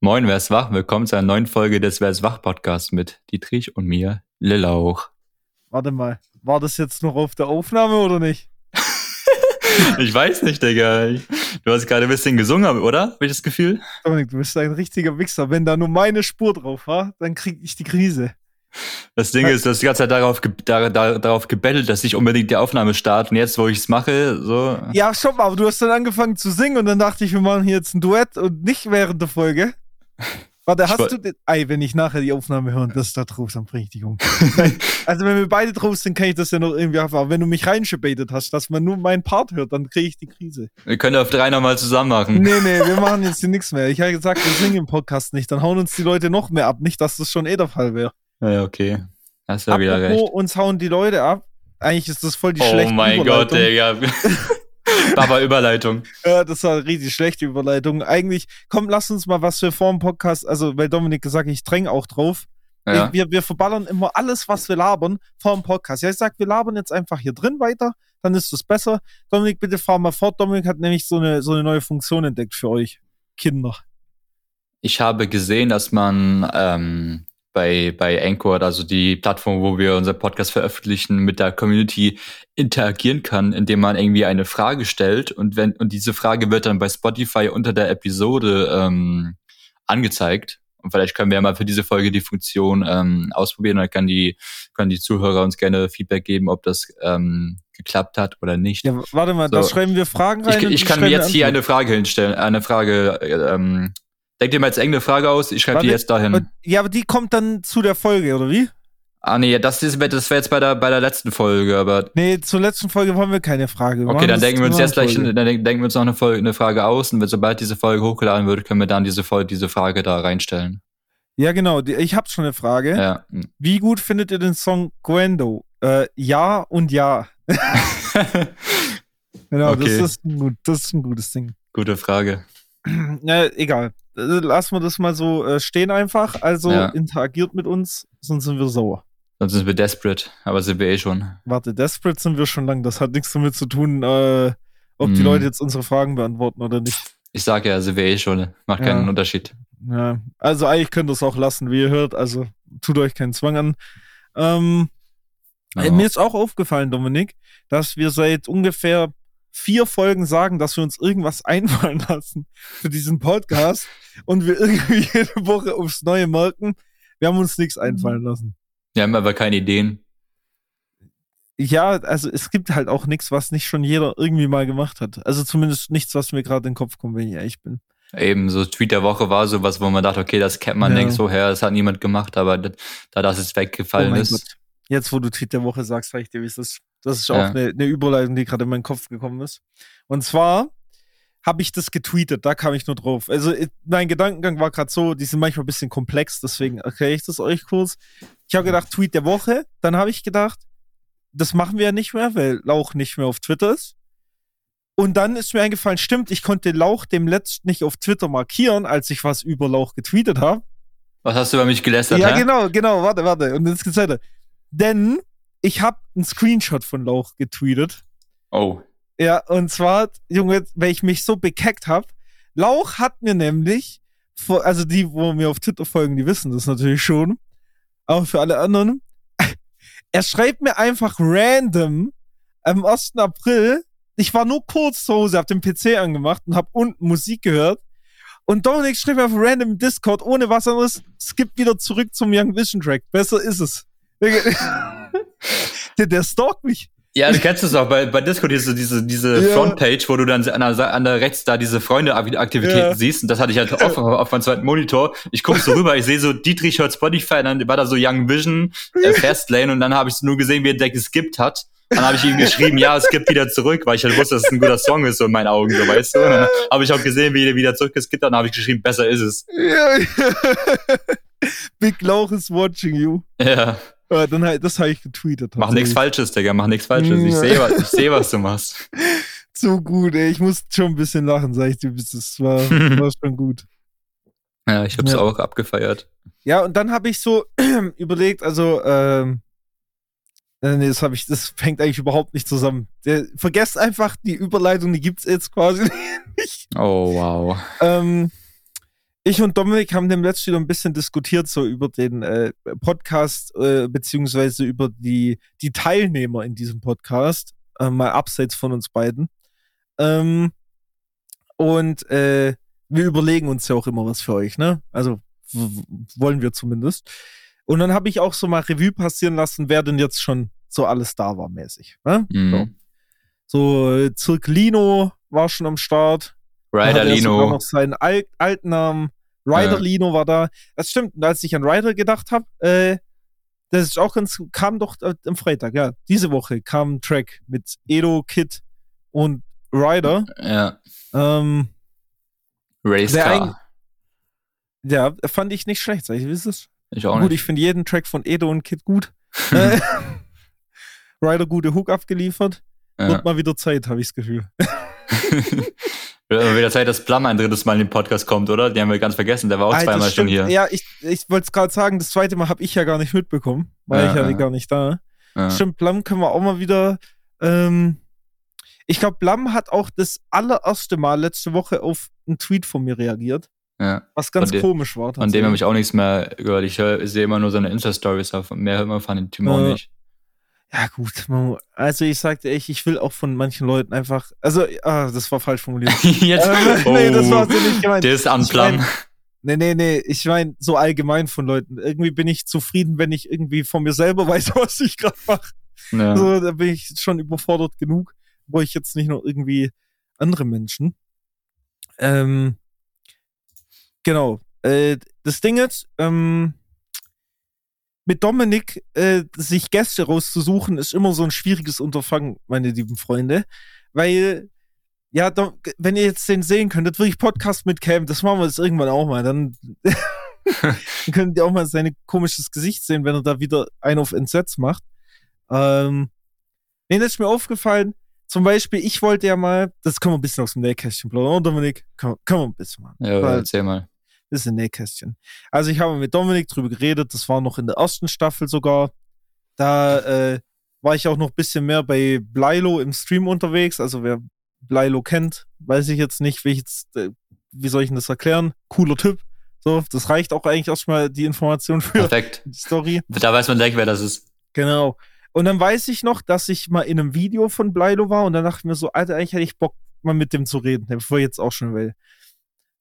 Moin, wer ist wach? Willkommen zu einer neuen Folge des Wer ist wach Podcasts mit Dietrich und mir, Lillauch. Warte mal, war das jetzt noch auf der Aufnahme oder nicht? ich weiß nicht, Digga. Du hast gerade ein bisschen gesungen, oder? Hab ich das Gefühl? Dominik, du bist ein richtiger Wichser. Wenn da nur meine Spur drauf war, dann krieg ich die Krise. Das Ding ist, du hast die ganze Zeit darauf, ge da, da, darauf gebettelt, dass ich unbedingt die Aufnahme starte. Und jetzt, wo ich es mache, so. Ja, stopp, aber du hast dann angefangen zu singen und dann dachte ich, wir machen hier jetzt ein Duett und nicht während der Folge. Warte, hast du den. Ey, wenn ich nachher die Aufnahme höre und das da drauf dann bring ich dich um. also, wenn wir beide drauf sind, kann ich das ja noch irgendwie haben. Aber wenn du mich reingebetet hast, dass man nur meinen Part hört, dann kriege ich die Krise. Wir können auf drei nochmal zusammen machen. Nee, nee, wir machen jetzt hier nichts mehr. Ich habe gesagt, wir singen im Podcast nicht. Dann hauen uns die Leute noch mehr ab. Nicht, dass das schon eh der Fall wäre. Ja, okay. Hast du ja wieder recht. uns hauen die Leute ab. Eigentlich ist das voll die oh schlechte. Oh mein Gott, Digga. Baba Überleitung. Ja, das war eine richtig schlechte Überleitung. Eigentlich, komm, lass uns mal was für vor dem Podcast, also weil Dominik gesagt, ich dränge auch drauf. Ja. Wir, wir verballern immer alles, was wir labern, vor dem Podcast. Ja, ich sag, wir labern jetzt einfach hier drin weiter, dann ist es besser. Dominik, bitte fahr mal fort. Dominik hat nämlich so eine, so eine neue Funktion entdeckt für euch, Kinder. Ich habe gesehen, dass man ähm, bei, bei Anchor, also die Plattform, wo wir unser Podcast veröffentlichen, mit der Community interagieren kann, indem man irgendwie eine Frage stellt und wenn und diese Frage wird dann bei Spotify unter der Episode ähm, angezeigt. Und vielleicht können wir ja mal für diese Folge die Funktion ähm, ausprobieren. Dann kann die, können die Zuhörer uns gerne Feedback geben, ob das ähm, geklappt hat oder nicht. Ja, warte mal, so. da schreiben wir Fragen rein. Ich, ich kann mir jetzt hier eine Frage hinstellen, eine Frage ähm, Denk dir mal jetzt irgendeine Frage aus, ich schreibe die jetzt dahin. Ja, aber die kommt dann zu der Folge, oder wie? Ah, nee, das, ist, das wäre jetzt bei der, bei der letzten Folge, aber. Nee, zur letzten Folge wollen wir keine Frage. Wir okay, dann denken wir uns jetzt gleich, dann denken wir uns noch eine, Folge, eine Frage aus und sobald diese Folge hochgeladen wird, können wir dann diese, Folge, diese Frage da reinstellen. Ja, genau. Ich habe schon eine Frage. Ja. Wie gut findet ihr den Song Gwendo? Äh, ja und ja. genau, okay. das, ist ein das ist ein gutes Ding. Gute Frage. Na, egal. Äh, lassen wir das mal so äh, stehen einfach. Also ja. interagiert mit uns, sonst sind wir sauer. Sonst sind wir desperate, aber sind wir eh schon. Warte, desperate sind wir schon lang. Das hat nichts damit zu tun, äh, ob mm. die mhm. Leute jetzt unsere Fragen beantworten oder nicht. Ich sage ja, sind wir eh schon. Macht keinen ja. Unterschied. Ja, also eigentlich könnt ihr es auch lassen, wie ihr hört. Also tut euch keinen Zwang an. Ähm, oh. Mir ist auch aufgefallen, Dominik, dass wir seit ungefähr vier Folgen sagen, dass wir uns irgendwas einfallen lassen für diesen Podcast und wir irgendwie jede Woche aufs Neue merken, wir haben uns nichts einfallen lassen. Wir haben aber keine Ideen. Ja, also es gibt halt auch nichts, was nicht schon jeder irgendwie mal gemacht hat. Also zumindest nichts, was mir gerade in den Kopf kommt, wenn ich ehrlich bin. Eben, so Tweet der Woche war sowas, wo man dachte, okay, das kennt man ja. längst so her, das hat niemand gemacht, aber da das es weggefallen oh ist. Gott. Jetzt, wo du Tweet der Woche sagst, sag ich dir, wie es ist. Das ist auch ja. eine, eine Überleitung, die gerade in meinen Kopf gekommen ist. Und zwar habe ich das getweetet, da kam ich nur drauf. Also mein Gedankengang war gerade so, die sind manchmal ein bisschen komplex, deswegen erkläre ich das euch kurz. Ich habe gedacht, Tweet der Woche. Dann habe ich gedacht, das machen wir ja nicht mehr, weil Lauch nicht mehr auf Twitter ist. Und dann ist mir eingefallen, stimmt, ich konnte Lauch dem letzten nicht auf Twitter markieren, als ich was über Lauch getweetet habe. Was hast du über mich gelästert? Ja, hä? genau, genau, warte, warte. Und jetzt geht's weiter. Denn ich habe einen Screenshot von Lauch getweetet. Oh. Ja, und zwar, Junge, weil ich mich so bekeckt habe. Lauch hat mir nämlich, also die, wo mir auf Twitter folgen, die wissen das natürlich schon. Aber für alle anderen, er schreibt mir einfach random am 1. April, ich war nur kurz zu Hause, hab den PC angemacht und hab unten Musik gehört. Und Dominik schrieb mir auf random Discord, ohne was anderes, skip wieder zurück zum Young Vision Track. Besser ist es. der, der stalkt mich. Ja, du kennst es auch bei, bei Discord, diese, diese, diese ja. Frontpage, wo du dann an der, an der rechts da diese Freunde-Aktivitäten ja. siehst. Und das hatte ich halt offen auf meinem zweiten Monitor. Ich gucke so rüber, ich sehe so Dietrich hört Spotify, dann war da so Young Vision, äh, Fastlane, und dann habe ich nur gesehen, wie er der geskippt hat. Dann habe ich ihm geschrieben, ja, es gibt wieder zurück, weil ich halt wusste, dass es ein guter Song ist, so in meinen Augen, so weißt du. Und dann habe ich auch gesehen, wie er wieder zurückgeskippt hat, dann habe ich geschrieben, besser ist es. Ja. Big Lauch is watching you. Ja. Ja, dann halt, das habe ich getweetet. Mach nichts Falsches, Digga, mach nichts Falsches. Ich sehe, was, ich seh, was du machst. Zu gut, ey. Ich muss schon ein bisschen lachen, sag ich dir. Das war, war schon gut. Ja, ich hab's ja. auch abgefeiert. Ja, und dann habe ich so überlegt, also, ähm, äh, nee, das habe ich, das fängt eigentlich überhaupt nicht zusammen. Der, vergesst einfach die Überleitung, die gibt's jetzt quasi nicht. Oh, wow. Ähm, ich und Dominik haben dem letzten wieder ein bisschen diskutiert, so über den äh, Podcast, äh, beziehungsweise über die, die Teilnehmer in diesem Podcast, äh, mal abseits von uns beiden. Ähm, und äh, wir überlegen uns ja auch immer was für euch, ne? Also wollen wir zumindest. Und dann habe ich auch so mal Revue passieren lassen, wer denn jetzt schon so alles da war, mäßig. Ne? Mhm. So, so Zirklino war schon am Start. Ryder Lino. noch seinen Al alten Namen. Ryder Lino war da. Das stimmt. Und als ich an Ryder gedacht habe, äh, das ist auch ganz, kam doch äh, am Freitag, ja. Diese Woche kam ein Track mit Edo, Kid und Ryder. Ja. Ähm, Race Car. Ja, fand ich nicht schlecht, sag ich, wie ist es? Ich auch gut, nicht. ich finde jeden Track von Edo und Kid gut. Äh, Ryder gute Hook abgeliefert. Ja. Wird mal wieder Zeit, habe ich das Gefühl. Wird wieder Zeit, dass Plum ein drittes Mal in den Podcast kommt, oder? Die haben wir ganz vergessen. Der war auch Alter, zweimal schon hier. Ja, ich, ich wollte es gerade sagen, das zweite Mal habe ich ja gar nicht mitbekommen, weil ja, ich ja, ja gar nicht da. Ja. Stimmt, Plum können wir auch mal wieder. Ähm, ich glaube, Plum hat auch das allererste Mal letzte Woche auf einen Tweet von mir reagiert. Ja. Was ganz dem, komisch war. Von dem habe ich auch nichts mehr gehört. Ich, sehe immer nur seine Insta-Stories, mehr hört man von dem Team auch nicht. Ja, gut. Also, ich sagte echt, ich will auch von manchen Leuten einfach. Also, ah, das war falsch formuliert. Jetzt, ähm, oh, nee, das war so nicht gemeint. Der ist anplan. Nee, nee, nee. Ich meine, so allgemein von Leuten. Irgendwie bin ich zufrieden, wenn ich irgendwie von mir selber weiß, was ich gerade mache. Ja. So, da bin ich schon überfordert genug. Wo ich jetzt nicht noch irgendwie andere Menschen. Ähm, genau. Äh, das Ding ist, ähm, mit Dominik äh, sich Gäste rauszusuchen, ist immer so ein schwieriges Unterfangen, meine lieben Freunde. Weil, ja, wenn ihr jetzt den sehen könntet, wirklich Podcast mit Cam, das machen wir jetzt irgendwann auch mal. Dann, dann könnt ihr auch mal sein komisches Gesicht sehen, wenn er da wieder einen auf Entsetz macht. Ähm, nee, das ist mir aufgefallen. Zum Beispiel, ich wollte ja mal, das können wir ein bisschen aus dem Nähkästchen plaudern, Dominik? Können, können wir ein bisschen mal. Ja, Weil, erzähl mal. Das ist ein Nähkästchen. Also ich habe mit Dominik drüber geredet, das war noch in der ersten Staffel sogar. Da äh, war ich auch noch ein bisschen mehr bei Blilo im Stream unterwegs. Also wer Blilo kennt, weiß ich jetzt nicht, wie, ich jetzt, äh, wie soll ich denn das erklären? Cooler Typ. So, das reicht auch eigentlich erstmal die Information für Perfekt. die Story. Da weiß man direkt, wer das ist. Genau. Und dann weiß ich noch, dass ich mal in einem Video von Blilo war und dann dachte ich mir so, Alter, eigentlich hätte ich Bock, mal mit dem zu reden, bevor ich jetzt auch schon will.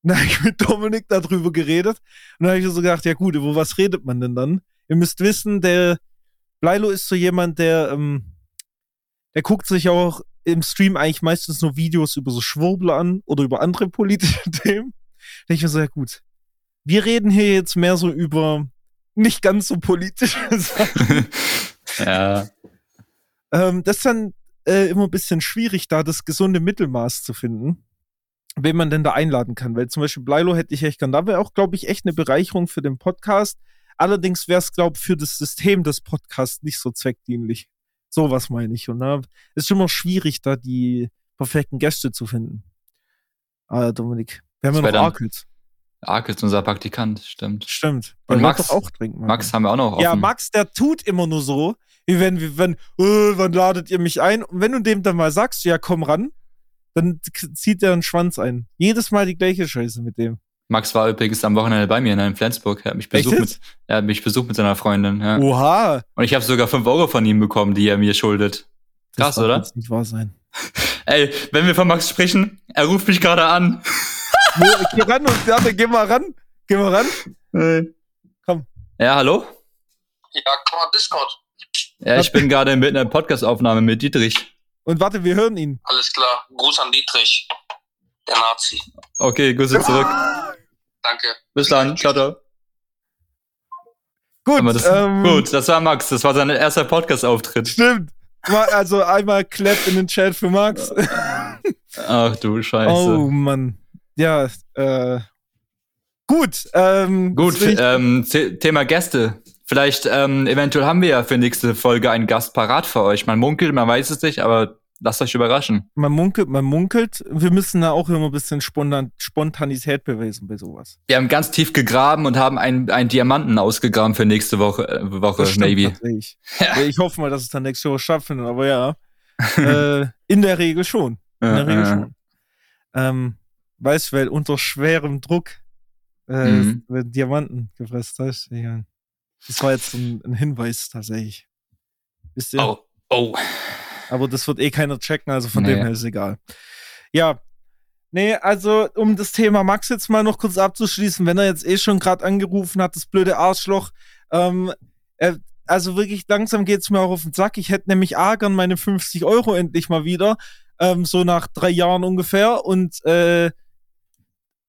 Dann habe ich mit Dominik darüber geredet. Und dann habe ich so gedacht, ja gut, über was redet man denn dann? Ihr müsst wissen, der Bleilo ist so jemand, der, ähm, der guckt sich auch im Stream eigentlich meistens nur Videos über so Schwurbler an oder über andere politische Themen. Da ich mir so, ja gut. Wir reden hier jetzt mehr so über nicht ganz so politische Sachen. ja. Ähm, das ist dann äh, immer ein bisschen schwierig, da das gesunde Mittelmaß zu finden wen man denn da einladen kann. Weil zum Beispiel Bleilo hätte ich echt gern. Da wäre auch, glaube ich, echt eine Bereicherung für den Podcast. Allerdings wäre es, glaube ich, für das System des Podcasts nicht so zweckdienlich. So was meine ich. Und da ist immer schwierig, da die perfekten Gäste zu finden. Ah, Dominik. Wir haben ja noch Arkels. Arkels, unser Praktikant, stimmt. Stimmt. Und Max, auch trinken, Max haben wir auch noch offen. Ja, Max, der tut immer nur so, wie wenn, wie wenn, äh, wann ladet ihr mich ein? Und wenn du dem dann mal sagst, ja, komm ran, dann zieht er einen Schwanz ein. Jedes Mal die gleiche Scheiße mit dem. Max war übrigens am Wochenende bei mir in Flensburg. Er hat mich besucht, mit, er hat mich besucht mit seiner Freundin. Ja. Oha. Und ich habe sogar 5 Euro von ihm bekommen, die er mir schuldet. Krass, das oder? Das nicht wahr sein. Ey, wenn wir von Max sprechen, er ruft mich gerade an. geh ran und warte, geh mal ran. Geh mal ran. Komm. Ja, hallo? Ja, komm mal Discord. Ja, ich bin gerade mit einer Podcastaufnahme mit Dietrich. Und warte, wir hören ihn. Alles klar. Gruß an Dietrich, der Nazi. Okay, Grüße zurück. Danke. Bis dann. Ciao, ciao. Gut, das, ähm, gut, das war Max. Das war sein erster Podcast-Auftritt. Stimmt. Also einmal Clap in den Chat für Max. Ach du Scheiße. Oh Mann. Ja, äh. Gut. Ähm, gut, ähm, Thema Gäste. Vielleicht, ähm, eventuell haben wir ja für nächste Folge einen Gast parat für euch. Man munkelt, man weiß es nicht, aber lasst euch überraschen. Man munkelt, man munkelt. Wir müssen da auch immer ein bisschen Spontan Spontanität beweisen bei sowas. Wir haben ganz tief gegraben und haben einen, einen Diamanten ausgegraben für nächste Woche, äh, Woche maybe. Ja. Ich hoffe mal, dass es dann nächste Woche schaffen, aber ja. äh, in der Regel schon. In der Regel schon. Ähm, weißt du, weil unter schwerem Druck äh, mhm. Diamanten gefressen hast. Das war jetzt ein, ein Hinweis tatsächlich. Wisst ihr? Oh, oh. Aber das wird eh keiner checken, also von nee. dem her ist es egal. Ja. Nee, also um das Thema Max jetzt mal noch kurz abzuschließen, wenn er jetzt eh schon gerade angerufen hat, das blöde Arschloch, ähm, er, also wirklich langsam geht es mir auch auf den Sack. Ich hätte nämlich argern meine 50 Euro endlich mal wieder, ähm, so nach drei Jahren ungefähr und äh,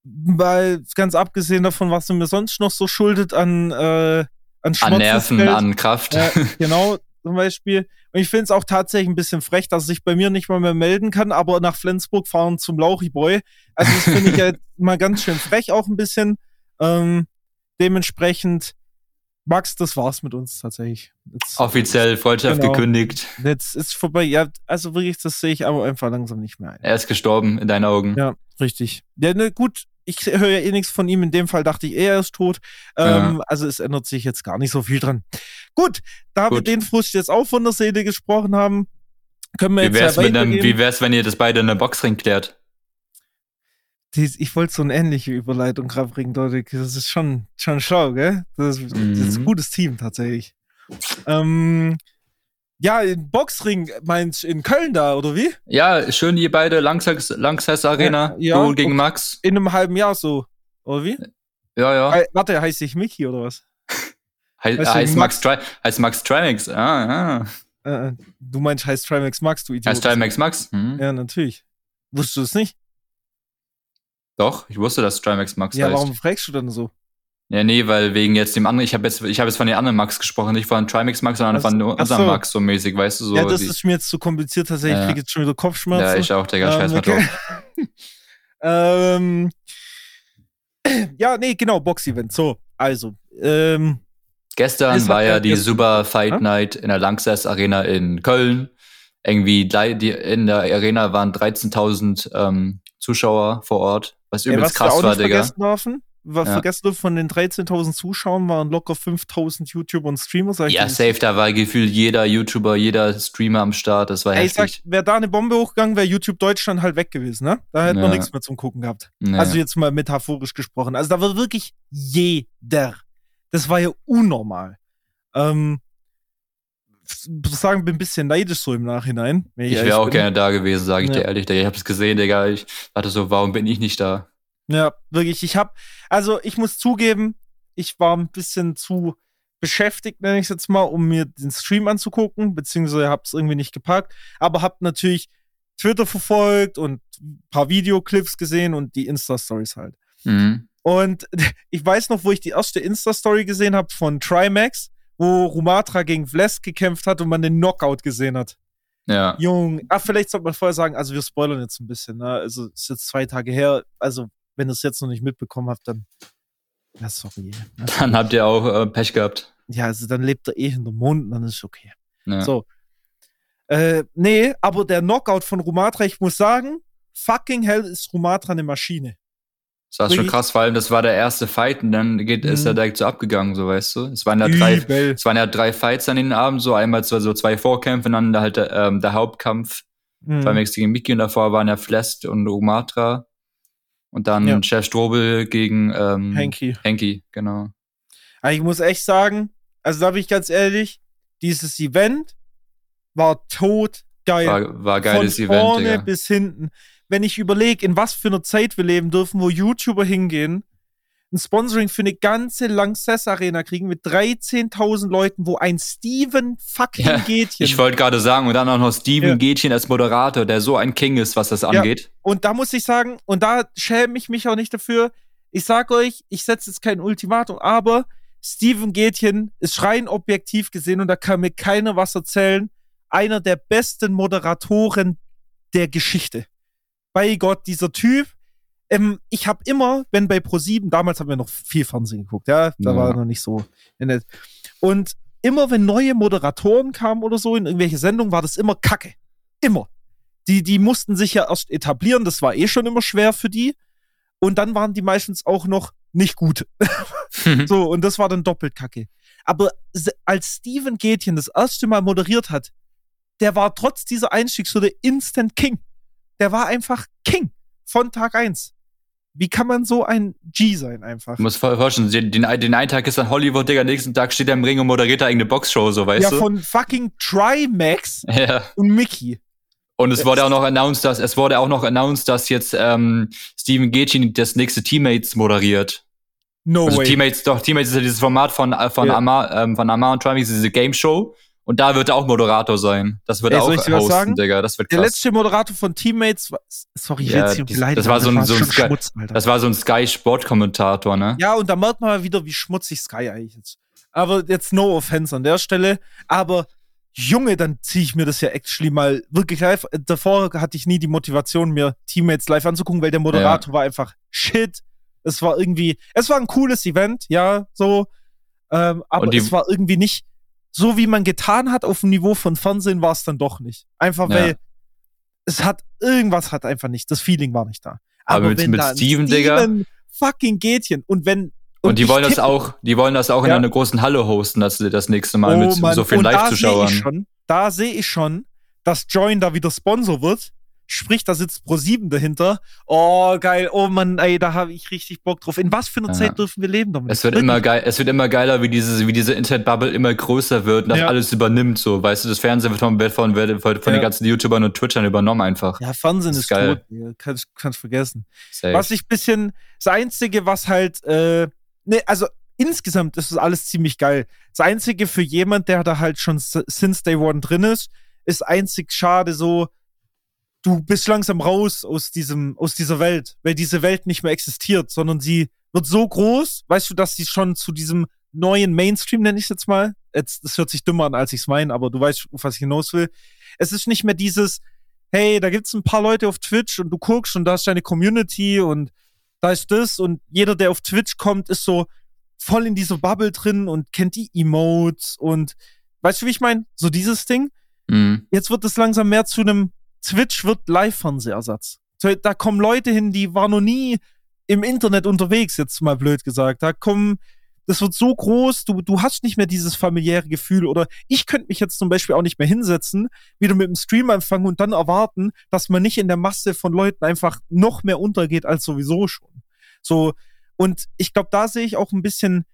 weil ganz abgesehen davon, was er mir sonst noch so schuldet an äh, an, an Nerven, an Kraft. Äh, genau, zum Beispiel. Und ich finde es auch tatsächlich ein bisschen frech, dass er sich bei mir nicht mal mehr melden kann, aber nach Flensburg fahren zum Lauchiboy. Also das finde ich ja mal ganz schön frech auch ein bisschen. Ähm, dementsprechend, Max, das war's mit uns tatsächlich. Jetzt, Offiziell Freundschaft genau. gekündigt. Jetzt ist vorbei. Ja, also wirklich, das sehe ich aber einfach langsam nicht mehr ein. Er ist gestorben in deinen Augen. Ja, richtig. Ja, ne, gut, ich höre ja eh nichts von ihm. In dem Fall dachte ich, er ist tot. Ähm, ja. Also es ändert sich jetzt gar nicht so viel dran. Gut, da Gut. wir den Frust jetzt auch von der Seele gesprochen haben, können wir wie jetzt wär's ja einem, Wie wär's, wenn ihr das beide in der Boxring klärt? ich wollte so eine ähnliche Überleitung gerade bringen, Dodik. Das ist schon, schon schlau, gell? Das ist, mhm. das ist ein mhm. gutes Team tatsächlich. Ähm, ja, in Boxring meinst du in Köln da, oder wie? Ja, schön ihr beide Langsess, Langsess Arena, ja, ja, du gegen Max. In einem halben Jahr so, oder wie? Ja, ja. He warte, heißt ich Mickey oder was? He heißt, heißt Max, Max heißt Max Trimax, ah, ah. Äh, du meinst heißt Trimax Max, du Idiot. Heißt Trimax Max? Hm. Ja, natürlich. Wusstest du es nicht? Doch, ich wusste, dass Trimax Max ja, heißt. Ja, warum fragst du dann so? Ja, nee, weil wegen jetzt dem anderen, ich habe jetzt, ich habe jetzt von den anderen Max gesprochen, nicht von Trimax Max, sondern also, von unserem so. Max so mäßig, weißt du so. Ja, das ist mir jetzt zu kompliziert, tatsächlich, ja. ich kriege jetzt schon wieder Kopfschmerzen. Ja, ich auch, Digga, ähm, scheiß mal okay. drauf. ähm, ja, nee, genau, Box-Event. So, also, ähm, Gestern war ja die Super Fight ja? Night in der Langsess Arena in Köln. Irgendwie in der Arena waren 13.000 ähm, Zuschauer vor Ort, was übelst ja, was krass war, Digga. Dürfen, was ja. vergessen von den 13.000 Zuschauern waren locker 5.000 YouTuber und Streamer. ja, safe, da war gefühlt jeder YouTuber, jeder Streamer am Start, das war Ey, heftig. Ich sag, wäre da eine Bombe hochgegangen, wäre YouTube Deutschland halt weg gewesen, ne? Da hätten ja. wir nichts mehr zum Gucken gehabt. Nee. Also jetzt mal metaphorisch gesprochen. Also da war wirklich jeder. Das war ja unnormal. Ähm, sagen, bin ein bisschen neidisch so im Nachhinein. Ich wäre auch bin. gerne da gewesen, sage ich ja. dir ehrlich. Ich habe es gesehen, Digga. Ich dachte so, warum bin ich nicht da? Ja, wirklich. Ich habe, also ich muss zugeben, ich war ein bisschen zu beschäftigt, nenne ich es jetzt mal, um mir den Stream anzugucken, beziehungsweise habe es irgendwie nicht gepackt, aber habe natürlich Twitter verfolgt und ein paar Videoclips gesehen und die Insta-Stories halt. Mhm. Und ich weiß noch, wo ich die erste Insta-Story gesehen habe von Trimax, wo Rumatra gegen Vlesk gekämpft hat und man den Knockout gesehen hat. Ja. Jung. Ach, vielleicht sollte man vorher sagen, also wir spoilern jetzt ein bisschen, ne? Also ist jetzt zwei Tage her. Also wenn ihr es jetzt noch nicht mitbekommen habt, dann. Ja, sorry. Dann habt ihr auch äh, Pech gehabt. Ja, also dann lebt er eh hinter dem Mond und dann ist es okay. Ja. So. Äh, nee, aber der Knockout von Rumatra, ich muss sagen, fucking hell ist Rumatra eine Maschine. Das war schon krass, vor allem das war der erste Fight und dann geht, mhm. ist er direkt so abgegangen, so weißt du. Es waren ja drei, es waren ja drei Fights an den Abend, so einmal so, so zwei Vorkämpfe, dann halt ähm, der Hauptkampf. Mhm. Beim gegen Miki und davor waren ja Flest und Rumatra. Und dann ja. Chef Strobel gegen ähm, Henky. Henky, genau. Aber ich muss echt sagen, also da bin ich ganz ehrlich, dieses Event war tot geil. War, war geiles Event. Von vorne bis hinten. Wenn ich überlege, in was für einer Zeit wir leben dürfen, wo YouTuber hingehen ein Sponsoring für eine ganze Lanxess Arena kriegen mit 13.000 Leuten, wo ein Steven fucking ja, Gätchen. Ich wollte gerade sagen, und dann auch noch Steven ja. Gätchen als Moderator, der so ein King ist, was das angeht. Ja, und da muss ich sagen, und da schäme ich mich auch nicht dafür. Ich sag euch, ich setze jetzt kein Ultimatum, aber Steven Gätchen ist rein objektiv gesehen und da kann mir keiner was erzählen. Einer der besten Moderatoren der Geschichte. Bei Gott, dieser Typ, ähm, ich habe immer, wenn bei Pro7, damals haben wir noch viel Fernsehen geguckt, ja, da ja. war noch nicht so nett. Und immer wenn neue Moderatoren kamen oder so in irgendwelche Sendungen, war das immer Kacke. Immer. Die, die mussten sich ja erst etablieren, das war eh schon immer schwer für die. Und dann waren die meistens auch noch nicht gut. so, und das war dann doppelt Kacke. Aber als Steven Gätchen das erste Mal moderiert hat, der war trotz dieser Einstiegshürde Instant King. Der war einfach King von Tag eins Wie kann man so ein G sein einfach? Du musst voll vorstellen, den, den, einen Tag ist dann Hollywood, Digga, nächsten Tag steht er im Ring und moderiert da irgendeine Boxshow, so weißt ja, du? Ja, von fucking Trimax ja. und Mickey. Und es wurde auch noch announced, dass es wurde auch noch announced, dass jetzt ähm, Steven Gätchen das nächste Teammates moderiert. No also way. Teammates, doch, Teammates ist ja dieses Format von, äh, von, Ja. Amar, ähm, von Amar und Trimax, diese Game Show. Und da wird er auch Moderator sein. Das wird Ey, er auch dir was hosten, sagen? Digga. Das wird Der krass. letzte Moderator von Teammates war. Sorry, ich Ja, will jetzt beleidigen. das war so ein- so ein Sky- Schmutz, Alter. Das war so ein Sky-Sport-Kommentator, ne? Ja, und da merkt man mal wieder, wie schmutzig Sky eigentlich ist. Aber jetzt no offense an der Stelle. Aber Junge, dann ziehe ich mir das ja actually mal wirklich live. Davor hatte ich nie die Motivation, mir Teammates live anzugucken, weil der Moderator war einfach shit. Es war irgendwie, es war ein cooles Event, ja, so. Ähm, aber die- es war irgendwie nicht so, wie man getan hat auf dem Niveau von Fernsehen, war es dann doch nicht. Einfach Ja. weil es hat, irgendwas hat einfach nicht, das Feeling war nicht da. Aber mit- mit da ein Steven, Digga- Steven fucking Gätchen und wenn Und, die ich wollen das tippe- auch, die wollen das auch in Ja. einer großen Halle hosten, das, das nächste Mal mit Oh Mann, so vielen und Live-Zuschauern. da sehe ich schon, dass Join da wieder Sponsor wird. Sprich, da sitzt Pro7 dahinter. Oh, geil. Oh Mann, ey, da habe ich richtig Bock drauf. In was für einer Ja. Zeit dürfen wir leben, Dominik? Es wird immer geil, es wird immer geiler, wie diese, wie diese Internet-Bubble immer größer wird und das Ja. alles übernimmt, so. Weißt du, das Fernsehen wird von, von, von Ja. den ganzen YouTubern und Twitchern übernommen einfach. Ja, Fernsehen Das ist, geil. tot. Kannst, kannst vergessen. Safe. Was ich bisschen, das Einzige, was halt, äh, ne, also insgesamt ist das alles ziemlich geil. Das Einzige für jemand, der da halt schon since day one drin ist, ist einzig schade so, du bist langsam raus aus diesem, aus dieser Welt, weil diese Welt nicht mehr existiert, sondern sie wird so groß, weißt du, dass sie schon zu diesem neuen Mainstream, nenne ich es jetzt mal, jetzt, das hört sich dümmer an, als ich es meine, aber du weißt, was ich hinaus will. Es ist nicht mehr dieses, hey, da gibt's ein paar Leute auf Twitch und du guckst und da ist deine Community und da ist das und jeder, der auf Twitch kommt, ist so voll in dieser Bubble drin und kennt die Emotes und weißt du, wie ich meine? So dieses Ding. Mhm. Jetzt wird es langsam mehr zu einem Twitch wird Live-Fernsehersatz. Da kommen Leute hin, die waren noch nie im Internet unterwegs, jetzt mal blöd gesagt. Da kommen, das wird so groß, du, du hast nicht mehr dieses familiäre Gefühl oder ich könnte mich jetzt zum Beispiel auch nicht mehr hinsetzen, wieder mit dem Stream anfangen und dann erwarten, dass man nicht in der Masse von Leuten einfach noch mehr untergeht als sowieso schon. So, und ich glaube, da sehe ich auch ein bisschen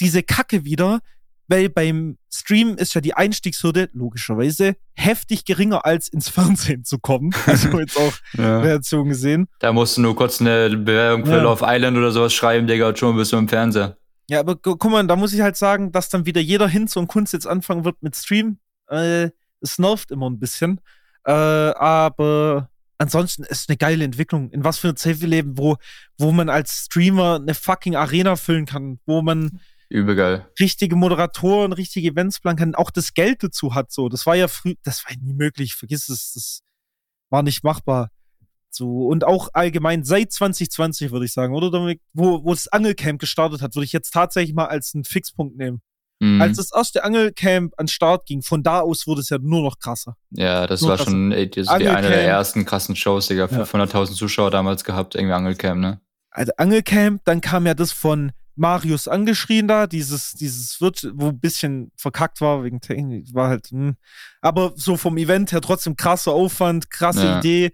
diese Kacke wieder, weil beim Stream ist ja die Einstiegshürde logischerweise heftig geringer als ins Fernsehen zu kommen. Also jetzt auch Ja. Reaktion gesehen. Da musst du nur kurz eine Bewerbung für Ja. Love Island oder sowas schreiben, Digga, und schon bist du im Fernseher. Ja, aber gu- guck mal, da muss ich halt sagen, dass dann wieder jeder Hinz und Kunst jetzt anfangen wird mit Stream. Äh, es nervt immer ein bisschen. Äh, aber ansonsten ist es eine geile Entwicklung. In was für einer Zeit wir leben, wo, wo man als Streamer eine fucking Arena füllen kann, wo man Übel geil. richtige Moderatoren, richtige Events planen auch das Geld dazu hat. So, das war ja früh, das war nie möglich. Vergiss es, das war nicht machbar. So und auch allgemein seit 2020 würde ich sagen, oder Dominik, wo wo das Angelcamp gestartet hat, würde ich jetzt tatsächlich mal als einen Fixpunkt nehmen. Mhm. Als das erste Angelcamp an den Start ging, von da aus wurde es ja nur noch krasser. ja, das nur war das schon ey, das die eine der Angelcamp. ersten krassen Shows, Digga. Ja. 500.000 Zuschauer damals gehabt, irgendwie Angelcam, ne? Also Angelcamp, dann kam ja das von Marius angeschrien da, dieses, dieses wird, wo ein bisschen verkackt war wegen Technik, war halt, hm. aber so vom Event her trotzdem krasser Aufwand, krasse Ja. Idee,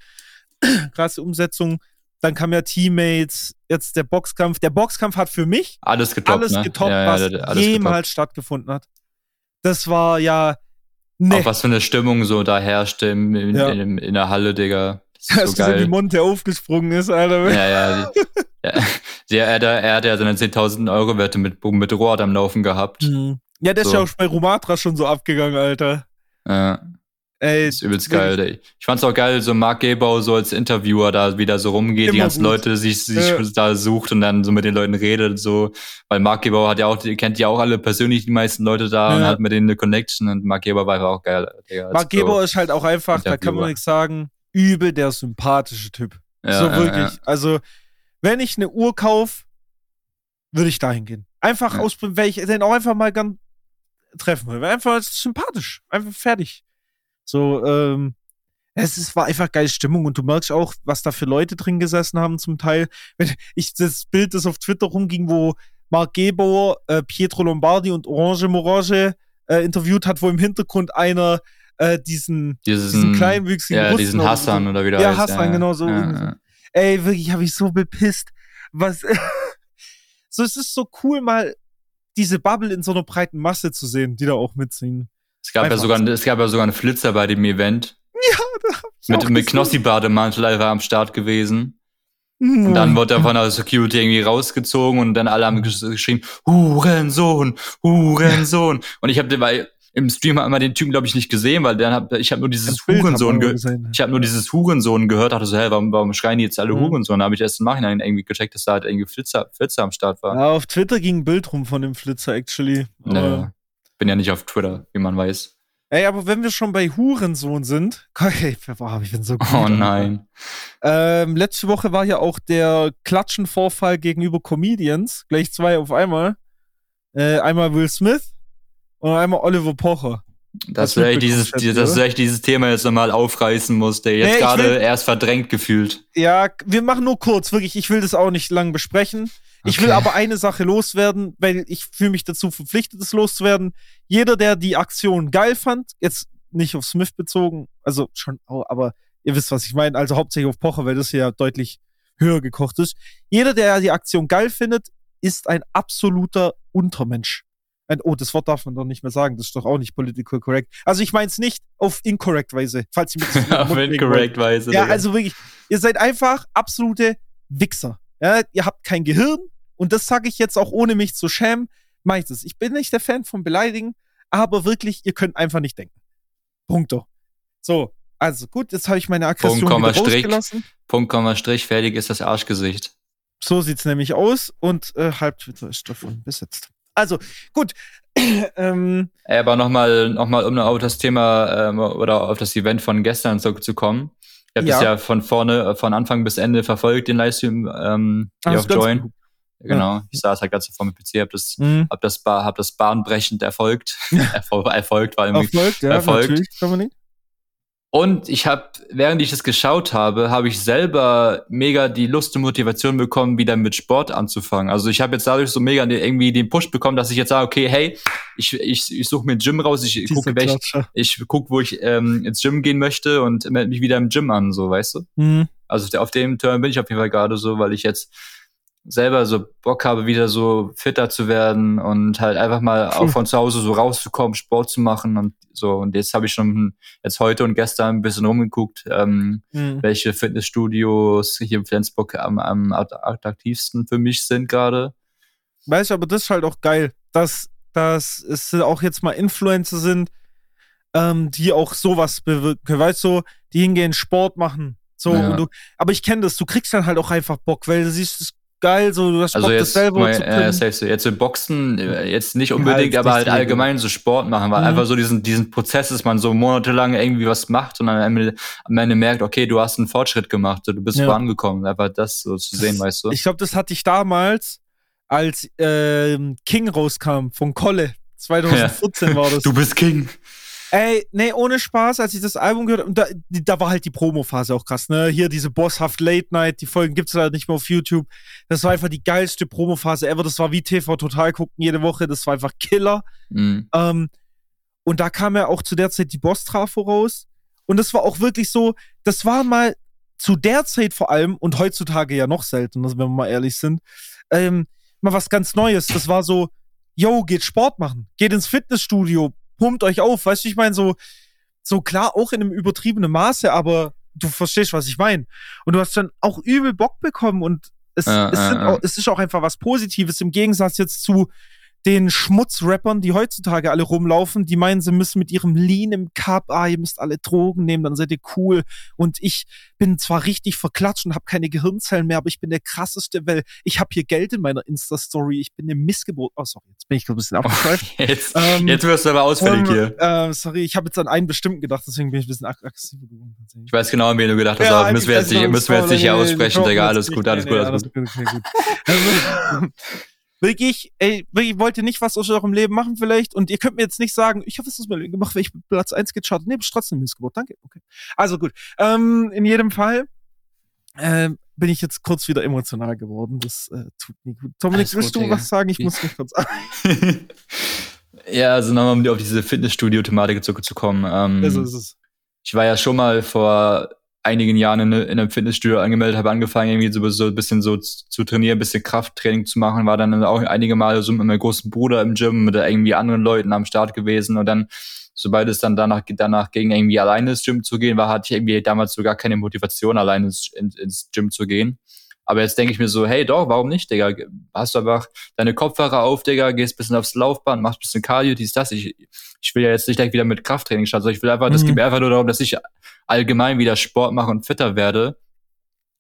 krasse Umsetzung. Dann kam ja Teammates, jetzt der Boxkampf. Der Boxkampf hat für mich Alles getoppt, alles ne? getoppt, ja, ja, was alles jemals stattgefunden hat. Das war ja, ne, Auch was für eine Stimmung so da herrschte im, in, Ja. in, in der Halle, Digga. Das ist hast so du gesehen, wie. Monte aufgesprungen ist, Alter. Ja, ja. Die, ja der, er, der, er hat ja seine 10.000 Euro Werte mit, mit Rohr am Laufen gehabt. Mhm. Ja, der ist So. ja auch bei Rumatra schon so abgegangen, Alter. Ja, Ey, das ist übelst geil. ey. Ich fand's auch geil, so Mark Gebau so als Interviewer da wieder so rumgeht, die ganzen gut. Leute sich, sich Ja. da sucht und dann so mit den Leuten redet, so. Weil Mark Gebau hat ja auch, kennt ja auch alle persönlich, die meisten Leute da und Ja. hat mit denen eine Connection und Mark Gebau war einfach auch geil. Digga, Mark Bro. Geber ist halt auch einfach, da kann man nichts sagen, übel der sympathische Typ. Ja, so wirklich. Also, wenn ich eine Uhr kaufe, würde ich dahin gehen. Einfach Ja. ausprobieren, weil ich den auch einfach mal gern treffen will. Einfach sympathisch. Einfach fertig. So, ähm, es ist, war einfach geile Stimmung und du merkst auch, was da für Leute drin gesessen haben zum Teil. Wenn ich das Bild, das auf Twitter rumging, wo Mark Gebauer, äh, Pietro Lombardi und Orange Morange äh, interviewt hat, wo im Hintergrund einer äh, diesen, Diesen, diesen kleinwüchsigen ja, Russen diesen Hassan oder wie der Ja, heißt. Hassan, genau so. Ja, ja. Ey, wirklich, habe ich so bepisst. was, so, es ist so cool, mal diese Bubble in so einer breiten Masse zu sehen, die da auch mitziehen. Es gab, ja sogar, es gab ja sogar einen Flitzer bei dem Event. Ja, da hab ich Mit, auch mit. Knossi-Bademantel einfach am Start gewesen. Mhm. Und dann wurde er von der Security irgendwie rausgezogen und dann alle haben gesch- geschrien, Hurensohn, Hurensohn. Und ich habe weil im Stream hat man den Typen, glaube ich, nicht gesehen, weil dann hab, ich habe nur dieses Hurensohn aber ge gesehen. ich habe nur dieses Hurensohn gehört, dachte so, hä, warum, warum schreien die jetzt alle Mhm. Hurensohn? Da habe ich erst im Nachhinein irgendwie gecheckt, dass da halt irgendwie Flitzer, Flitzer am Start war. Ja, auf Twitter ging ein Bild rum von dem Flitzer, actually. Naja. Bin ja nicht auf Twitter, wie man weiß. Ey, aber wenn wir schon bei Hurensohn sind, boah, ich bin so gut. Oh nein. Ähm, letzte Woche war ja auch der Klatschenvorfall gegenüber Comedians. Gleich zwei auf einmal. Äh, einmal Will Smith und einmal Oliver Pocher. Dass du echt dieses, Schätze, dass du echt dieses Thema jetzt nochmal aufreißen musst, der Nee, jetzt ich gerade erst verdrängt gefühlt. Ja, wir machen nur kurz, wirklich. Ich will das auch nicht lang besprechen. Ich will Okay. aber eine Sache loswerden, weil ich fühle mich dazu verpflichtet, es loszuwerden. Jeder, der die Aktion geil fand, jetzt nicht auf Smith bezogen, also schon, oh, aber ihr wisst, was ich meine, also hauptsächlich auf Pocher, weil das hier ja deutlich höher gekocht ist. Jeder, der die Aktion geil findet, ist ein absoluter Untermensch. Ein, oh, das Wort darf man doch nicht mehr sagen, das ist doch auch nicht political correct. Also ich meine es nicht auf incorrect Weise, falls ihr den Auf incorrect Weise. Ja, Digga. also wirklich, ihr seid einfach absolute Wichser. Ja, ihr habt kein Gehirn und das sage ich jetzt auch ohne mich zu schämen. Mach ich das. Ich bin nicht der Fan von Beleidigen, aber wirklich, ihr könnt einfach nicht denken. Punkto. So, also gut, jetzt habe ich meine Aggression Punkt, Komma, Strich. Punkt, Komma, Strich, fertig ist das Arschgesicht. So sieht's nämlich aus und äh, halb Twitter ist davon besetzt. Also, gut. ähm, aber nochmal, noch mal, um auf das Thema ähm, oder auf das Event von gestern zurückzukommen. Ich habe Ja. das ja von vorne, äh, von Anfang bis Ende verfolgt, den Livestream ähm, hier auf Join. gut. Genau. Ich saß halt ganz vor dem PC, hab das, mh, hab das, ba hab das bahnbrechend erfolgt. Erfol erfolgt war irgendwie. Erfolgt, ja, erfolgt. Dominik. Und ich habe, während ich das geschaut habe, habe ich selber mega die Lust und Motivation bekommen, wieder mit Sport anzufangen. Also ich habe jetzt dadurch so mega irgendwie den Push bekommen, dass ich jetzt sage, okay, hey, ich, ich, ich suche mir ein Gym raus, ich gucke, Klatscher. ich guck, wo ich ähm, ins Gym gehen möchte und melde mich wieder im Gym an, so, weißt du? Mhm. Also auf dem Turn bin ich auf jeden Fall gerade so, weil ich jetzt selber so Bock habe, wieder so fitter zu werden und halt einfach mal auch von zu Hause so rauszukommen, Sport zu machen und so. Und jetzt habe ich schon jetzt heute und gestern ein bisschen rumgeguckt, ähm, Mhm. welche Fitnessstudios hier in Flensburg am, am attraktivsten für mich sind gerade. Weißt du, aber das ist halt auch geil, dass, dass es auch jetzt mal Influencer sind, ähm, die auch sowas bewirken. Weißt du, die hingehen, Sport machen. So, Ja. du, aber ich kenne das, du kriegst dann halt auch einfach Bock, weil du siehst, ist geil, so, du hast Also Bock, das jetzt, selber mal, zu äh, safe so, jetzt Boxen, äh, jetzt nicht unbedingt, jetzt aber halt allgemein so Sport machen, weil Mhm. einfach so diesen, diesen Prozess, dass man so monatelang irgendwie was macht und dann am Ende, am Ende merkt, okay, du hast einen Fortschritt gemacht, so, du bist Ja. vorangekommen, einfach das so zu sehen, weißt du? Ich glaube, das hatte ich damals, als ähm, King rauskam von Kolle. 2014 war das. Du bist King. Ey, nee, ohne Spaß, als ich das Album gehört habe, und da, da war halt die Promo-Phase auch krass, ne? Hier diese Bosshaft Late Night, die Folgen gibt's leider nicht mehr auf YouTube. Das war einfach die geilste Promo-Phase ever. Das war wie TV Total gucken jede Woche. Das war einfach Killer. Mhm. Ähm, und da kam ja auch zu der Zeit die Boss-Trafo raus. Und das war auch wirklich so, das war mal zu der Zeit vor allem und heutzutage ja noch seltener, wenn wir mal ehrlich sind, ähm, mal was ganz Neues. Das war so, yo, geht Sport machen, geht ins Fitnessstudio, pumpt euch auf, weißt du, ich meine, so, so klar, auch in einem übertriebenen Maße, aber du verstehst, was ich meine. Und du hast dann auch übel Bock bekommen und es, Ja, es, sind ja. Auch, es ist auch einfach was Positives im Gegensatz jetzt zu den Schmutzrappern, die heutzutage alle rumlaufen, die meinen, sie müssen mit ihrem Lean im Cup, ah, ihr müsst alle Drogen nehmen, dann seid ihr cool. Und ich bin zwar richtig verklatscht und habe keine Gehirnzellen mehr, aber ich bin der krasseste, weil ich habe hier Geld in meiner Insta-Story, ich bin eine Missgeburt. Oh, sorry, jetzt bin ich ein bisschen abgeschweift. Jetzt, Ähm, jetzt wirst du aber ausfällig Ähm, hier. äh, sorry, ich habe jetzt an einen bestimmten gedacht, deswegen bin ich ein bisschen ag aggressiver geworden. Ich weiß genau, an wen du gedacht hast, Ja, aber müssen wir jetzt nicht, müssen wir jetzt nicht hier aussprechen, Digga, alles gut, alles gut, alles gut. Wirklich, ey, wirklich, wollt ihr nicht was aus eurem Leben machen vielleicht? Und ihr könnt mir jetzt nicht sagen, ich habe was aus meinem Leben gemacht, weil ich Platz 1 gechartet. Nee, bist trotzdem Missgeburt. Danke. Okay. Also gut. Ähm, in jedem Fall ähm, bin ich jetzt kurz wieder emotional geworden. Das äh, tut nie gut. Dominik, Alles willst gut, du Digga. was sagen? Ich Wie- muss mich kurz ja, also nochmal, um auf diese Fitnessstudio-Thematik zurückzukommen. Ähm, Also ist es. ich war ja schon mal vor einigen Jahren in, in einem Fitnessstudio angemeldet, habe angefangen, irgendwie so, so ein bisschen so zu trainieren, ein bisschen Krafttraining zu machen, war dann auch einige Male so mit meinem großen Bruder im Gym, mit irgendwie anderen Leuten am Start gewesen und dann sobald es dann danach, danach ging, irgendwie alleine ins Gym zu gehen war, hatte ich irgendwie damals sogar keine Motivation, alleine ins, ins Gym zu gehen. Aber jetzt denke ich mir so, hey doch, warum nicht, Digga? Hast du einfach deine Kopfhörer auf, Digga, gehst bisschen aufs Laufband, machst bisschen Cardio, dies, das. Ich, ich will ja jetzt nicht direkt wieder mit Krafttraining starten, sondern ich will einfach, mhm. das geht mir einfach nur darum, dass ich allgemein wieder Sport mache und fitter werde.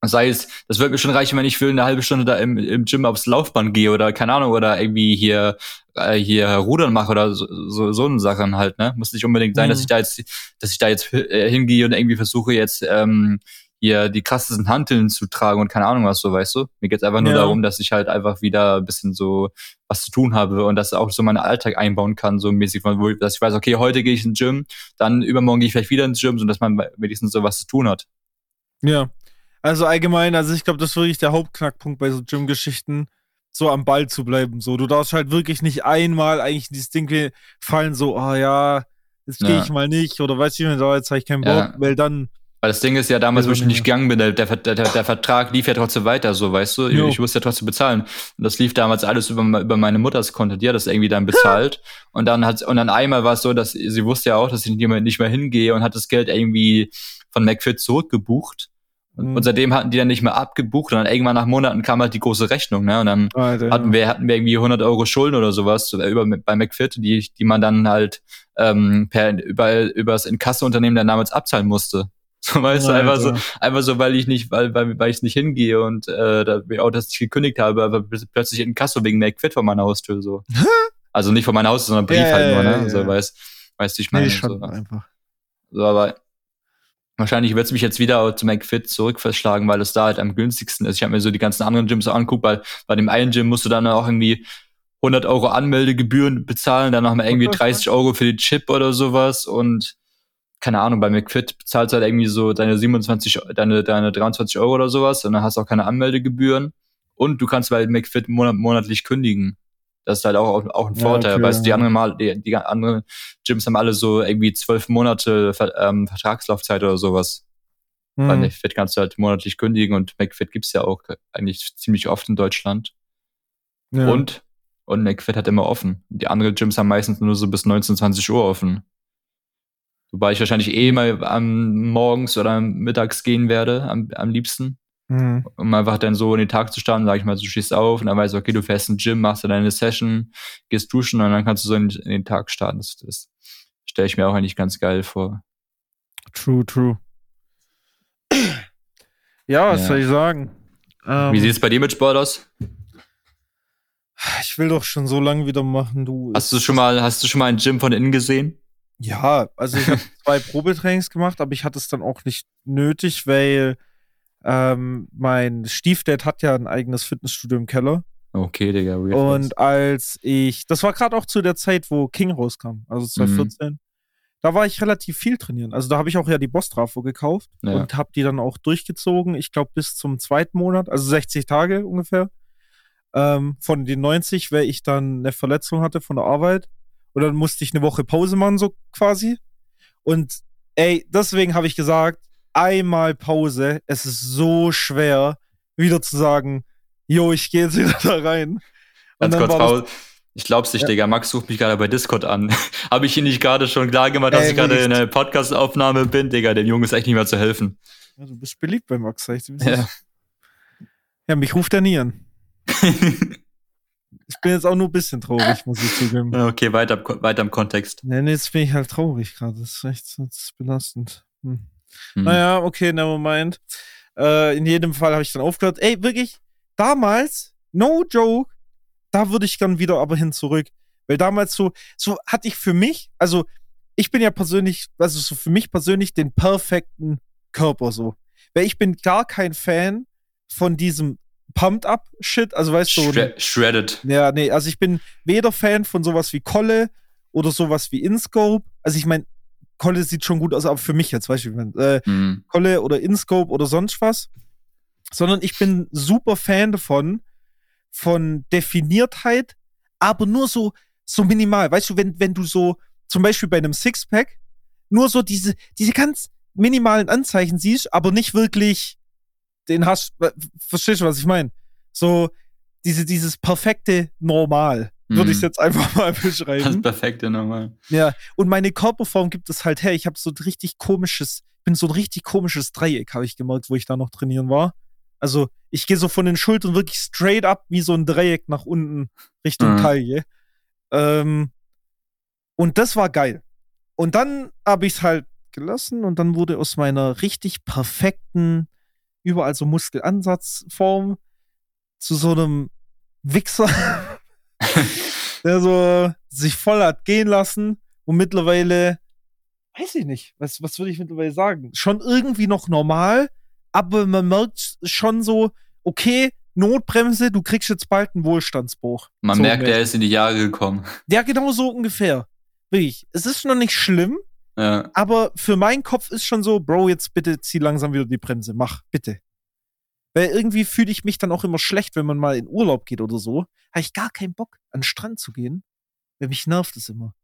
Sei es, das wird mir schon reichen, wenn ich für eine halbe Stunde da im, im Gym aufs Laufband gehe oder keine Ahnung, oder irgendwie hier, äh, hier Rudern mache oder so, so, so eine Sachen halt, ne? Muss nicht unbedingt sein, mhm. dass ich da jetzt, dass ich da jetzt äh, hingehe und irgendwie versuche jetzt ähm, hier die krassesten Hanteln zu tragen und keine Ahnung was so, weißt du? Mir geht's einfach nur ja. darum, dass ich halt einfach wieder ein bisschen so was zu tun habe und das auch so meinen Alltag einbauen kann, so mäßig, wo, dass ich weiß, okay, heute gehe ich ins Gym, dann übermorgen gehe ich vielleicht wieder ins Gym, so dass man wenigstens so was zu tun hat. Ja, also allgemein, also ich glaube, das ist wirklich der Hauptknackpunkt bei so Gym-Geschichten, so am Ball zu bleiben. So, du darfst halt wirklich nicht einmal eigentlich in dieses Ding fallen, so, ah oh, ja, jetzt gehe ja. ich mal nicht oder weißt du, jetzt habe ich keinen Bock, ja. weil dann. Weil das Ding ist ja damals, wo ich nicht gegangen bin, der, der, der, der Vertrag lief ja trotzdem weiter, so, weißt du? Jo. Ich musste ja trotzdem bezahlen. Und das lief damals alles über, über meine Mutters Konto. Die hat das irgendwie dann bezahlt. und dann hat, und dann einmal war es so, dass sie wusste ja auch, dass ich nicht mehr hingehe und hat das Geld irgendwie von McFit zurückgebucht. Mhm. Und seitdem hatten die dann nicht mehr abgebucht und dann irgendwann nach Monaten kam halt die große Rechnung, ne? Und dann Alter, hatten wir hatten wir irgendwie 100 Euro Schulden oder sowas über bei McFit, die die man dann halt ähm, per über über das Inkasseunternehmen dann damals abzahlen musste. So weißt du, einfach so, einfach so, weil ich nicht, weil, weil, weil ich nicht hingehe und äh, da auch das ich gekündigt habe, aber plötzlich in Kasso wegen McFit vor meiner Haustür so. also nicht vor meiner Haustür, sondern Brief ja, halt nur, ne? Ja, so weißt, weißt du, ich meine. Nee, so. einfach. So, aber Wahrscheinlich wird es mich jetzt wieder zu McFit zurückverschlagen, weil es da halt am günstigsten ist. Ich habe mir so die ganzen anderen Gyms so anguckt, weil bei dem einen Gym musst du dann auch irgendwie 100 Euro Anmeldegebühren bezahlen, dann nochmal irgendwie 30 Euro für den Chip oder sowas und keine Ahnung, bei McFit bezahlst du halt irgendwie so deine 27, deine, deine 23 Euro oder sowas und dann hast du auch keine Anmeldegebühren und du kannst bei McFit monat, monatlich kündigen. Das ist halt auch, auch ein Vorteil. Ja, okay, weißt du, die anderen mal, die, die anderen Gyms haben alle so irgendwie zwölf Monate ähm, Vertragslaufzeit oder sowas. Mhm. Bei McFit kannst du halt monatlich kündigen und McFit gibt's ja auch eigentlich ziemlich oft in Deutschland. Ja. Und, und McFit hat immer offen. Die anderen Gyms haben meistens nur so bis 19, 20 Uhr offen. Wobei ich wahrscheinlich eh mal am morgens oder mittags gehen werde, am, am liebsten. Mhm. Um einfach dann so in den Tag zu starten, sag ich mal, du stehst auf und dann weißt du, okay, du fährst ins Gym, machst deine Session, gehst duschen und dann kannst du so in, in den Tag starten. Das, das stelle ich mir auch eigentlich ganz geil vor. True, true. Ja, was ja. soll ich sagen? Ähm, Wie sieht es bei dir mit Sport aus? Ich will doch schon so lange wieder machen, du. Hast du schon mal, hast du schon mal ein Gym von innen gesehen? Ja, also ich habe zwei Probetrainings gemacht, aber ich hatte es dann auch nicht nötig, weil ähm, mein Stiefdad hat ja ein eigenes Fitnessstudio im Keller. Okay, Digga. Und als ich, das war gerade auch zu der Zeit, wo King rauskam, also 2014. Mhm. Da war ich relativ viel trainieren. Also da habe ich auch ja die Boss Trafo gekauft ja. und habe die dann auch durchgezogen. Ich glaube bis zum zweiten Monat, also 60 Tage ungefähr. Ähm, von den 90, weil ich dann eine Verletzung hatte von der Arbeit. Und dann musste ich eine Woche Pause machen, so quasi. Und ey, deswegen habe ich gesagt, einmal Pause. Es ist so schwer, wieder zu sagen, jo, ich gehe jetzt wieder da rein. Ganz kurz, Paul. Ich glaub's nicht, ja. Digga. Max sucht mich gerade bei Discord an. Habe ich ihn nicht gerade schon klar gemacht, dass Ey, ich gerade in einer Podcast-Aufnahme bin? Digga, dem Jungen ist echt nicht mehr zu helfen. Ja, du bist beliebt bei Max, echt. Ja. ja, mich ruft er nie an. ich bin jetzt auch nur ein bisschen traurig, muss ich zugeben. Okay, weiter, weiter im Kontext. Nee, nee, jetzt bin ich halt traurig gerade. Das ist echt das ist belastend. Hm. Mhm. Naja, okay, never mind. Äh, in jedem Fall habe ich dann aufgehört. Ey, wirklich, damals, no joke, da würde ich dann wieder aber hin zurück. Weil damals so, so hatte ich für mich, also ich bin ja persönlich, also so für mich persönlich den perfekten Körper so. Weil ich bin gar kein Fan von diesem Pumped Up Shit, also weißt du. Shred shredded. Ja, nee, also ich bin weder Fan von sowas wie Kolle oder sowas wie InScope. Also ich meine, Kolle sieht schon gut aus, aber für mich jetzt, weißt du, äh, mhm. Kolle oder InScope oder sonst was. Sondern ich bin super Fan davon, von Definiertheit, aber nur so, so minimal. Weißt du, wenn, wenn du so, zum Beispiel bei einem Sixpack, nur so diese, diese ganz minimalen Anzeichen siehst, aber nicht wirklich den hast. Verstehst du, was ich meine? So, diese, dieses perfekte Normal, würde ich es mhm. jetzt einfach mal beschreiben. Das perfekte Normal. Ja, und meine Körperform gibt es halt her. Ich habe so ein richtig komisches, bin so ein richtig komisches Dreieck, habe ich gemerkt, wo ich da noch trainieren war. Also, ich gehe so von den Schultern wirklich straight up wie so ein Dreieck nach unten Richtung mhm. Taille. Ähm, und das war geil. Und dann habe ich es halt gelassen und dann wurde aus meiner richtig perfekten, überall so Muskelansatzform zu so einem Wichser, der so sich voll hat gehen lassen und mittlerweile, weiß ich nicht, was, was würde ich mittlerweile sagen? Schon irgendwie noch normal, aber man merkt schon so, okay, Notbremse, du kriegst jetzt bald einen Wohlstandsbruch. Man so merkt, der ist in die Jahre gekommen. Ja, genau so ungefähr. Wirklich. Es ist noch nicht schlimm, ja. aber für meinen Kopf ist schon so, Bro, jetzt bitte zieh langsam wieder die Bremse. Mach, bitte. Weil irgendwie fühle ich mich dann auch immer schlecht, wenn man mal in Urlaub geht oder so. Habe ich gar keinen Bock, an den Strand zu gehen. Weil mich nervt es immer.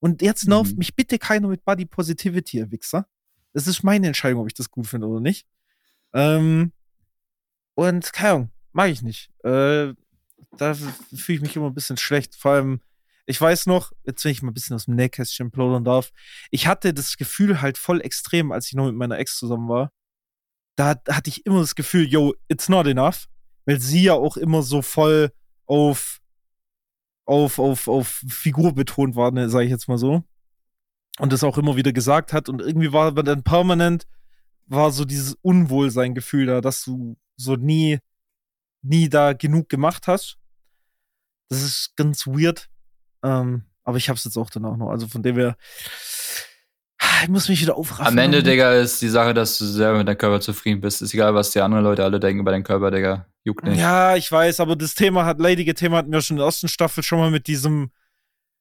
Und jetzt nervt mhm. mich bitte keiner mit Body Positivity, ihr Wichser. Das ist meine Entscheidung, ob ich das gut finde oder nicht. Ähm, und keine Ahnung, mag ich nicht. Äh, da fühle ich mich immer ein bisschen schlecht. Vor allem, ich weiß noch, jetzt wenn ich mal ein bisschen aus dem Nähkästchen plaudern darf, ich hatte das Gefühl halt voll extrem, als ich noch mit meiner Ex zusammen war da hatte ich immer das Gefühl, yo, it's not enough, weil sie ja auch immer so voll auf auf, auf, auf Figur betont war, ne, sage ich jetzt mal so. Und das auch immer wieder gesagt hat. Und irgendwie war dann permanent, war so dieses Unwohlsein-Gefühl da, dass du so nie, nie da genug gemacht hast. Das ist ganz weird. Ähm, aber ich hab's jetzt auch danach noch. Also von dem her, ich muss mich wieder aufraffen. Am Ende, Digga, ist die Sache, dass du selber mit deinem Körper zufrieden bist. Ist egal, was die anderen Leute alle denken über deinen Körper, Digga. Juckt nicht. Ja, ich weiß, aber das Thema hat, leidige Thema hatten wir schon in der ersten Staffel schon mal mit diesem,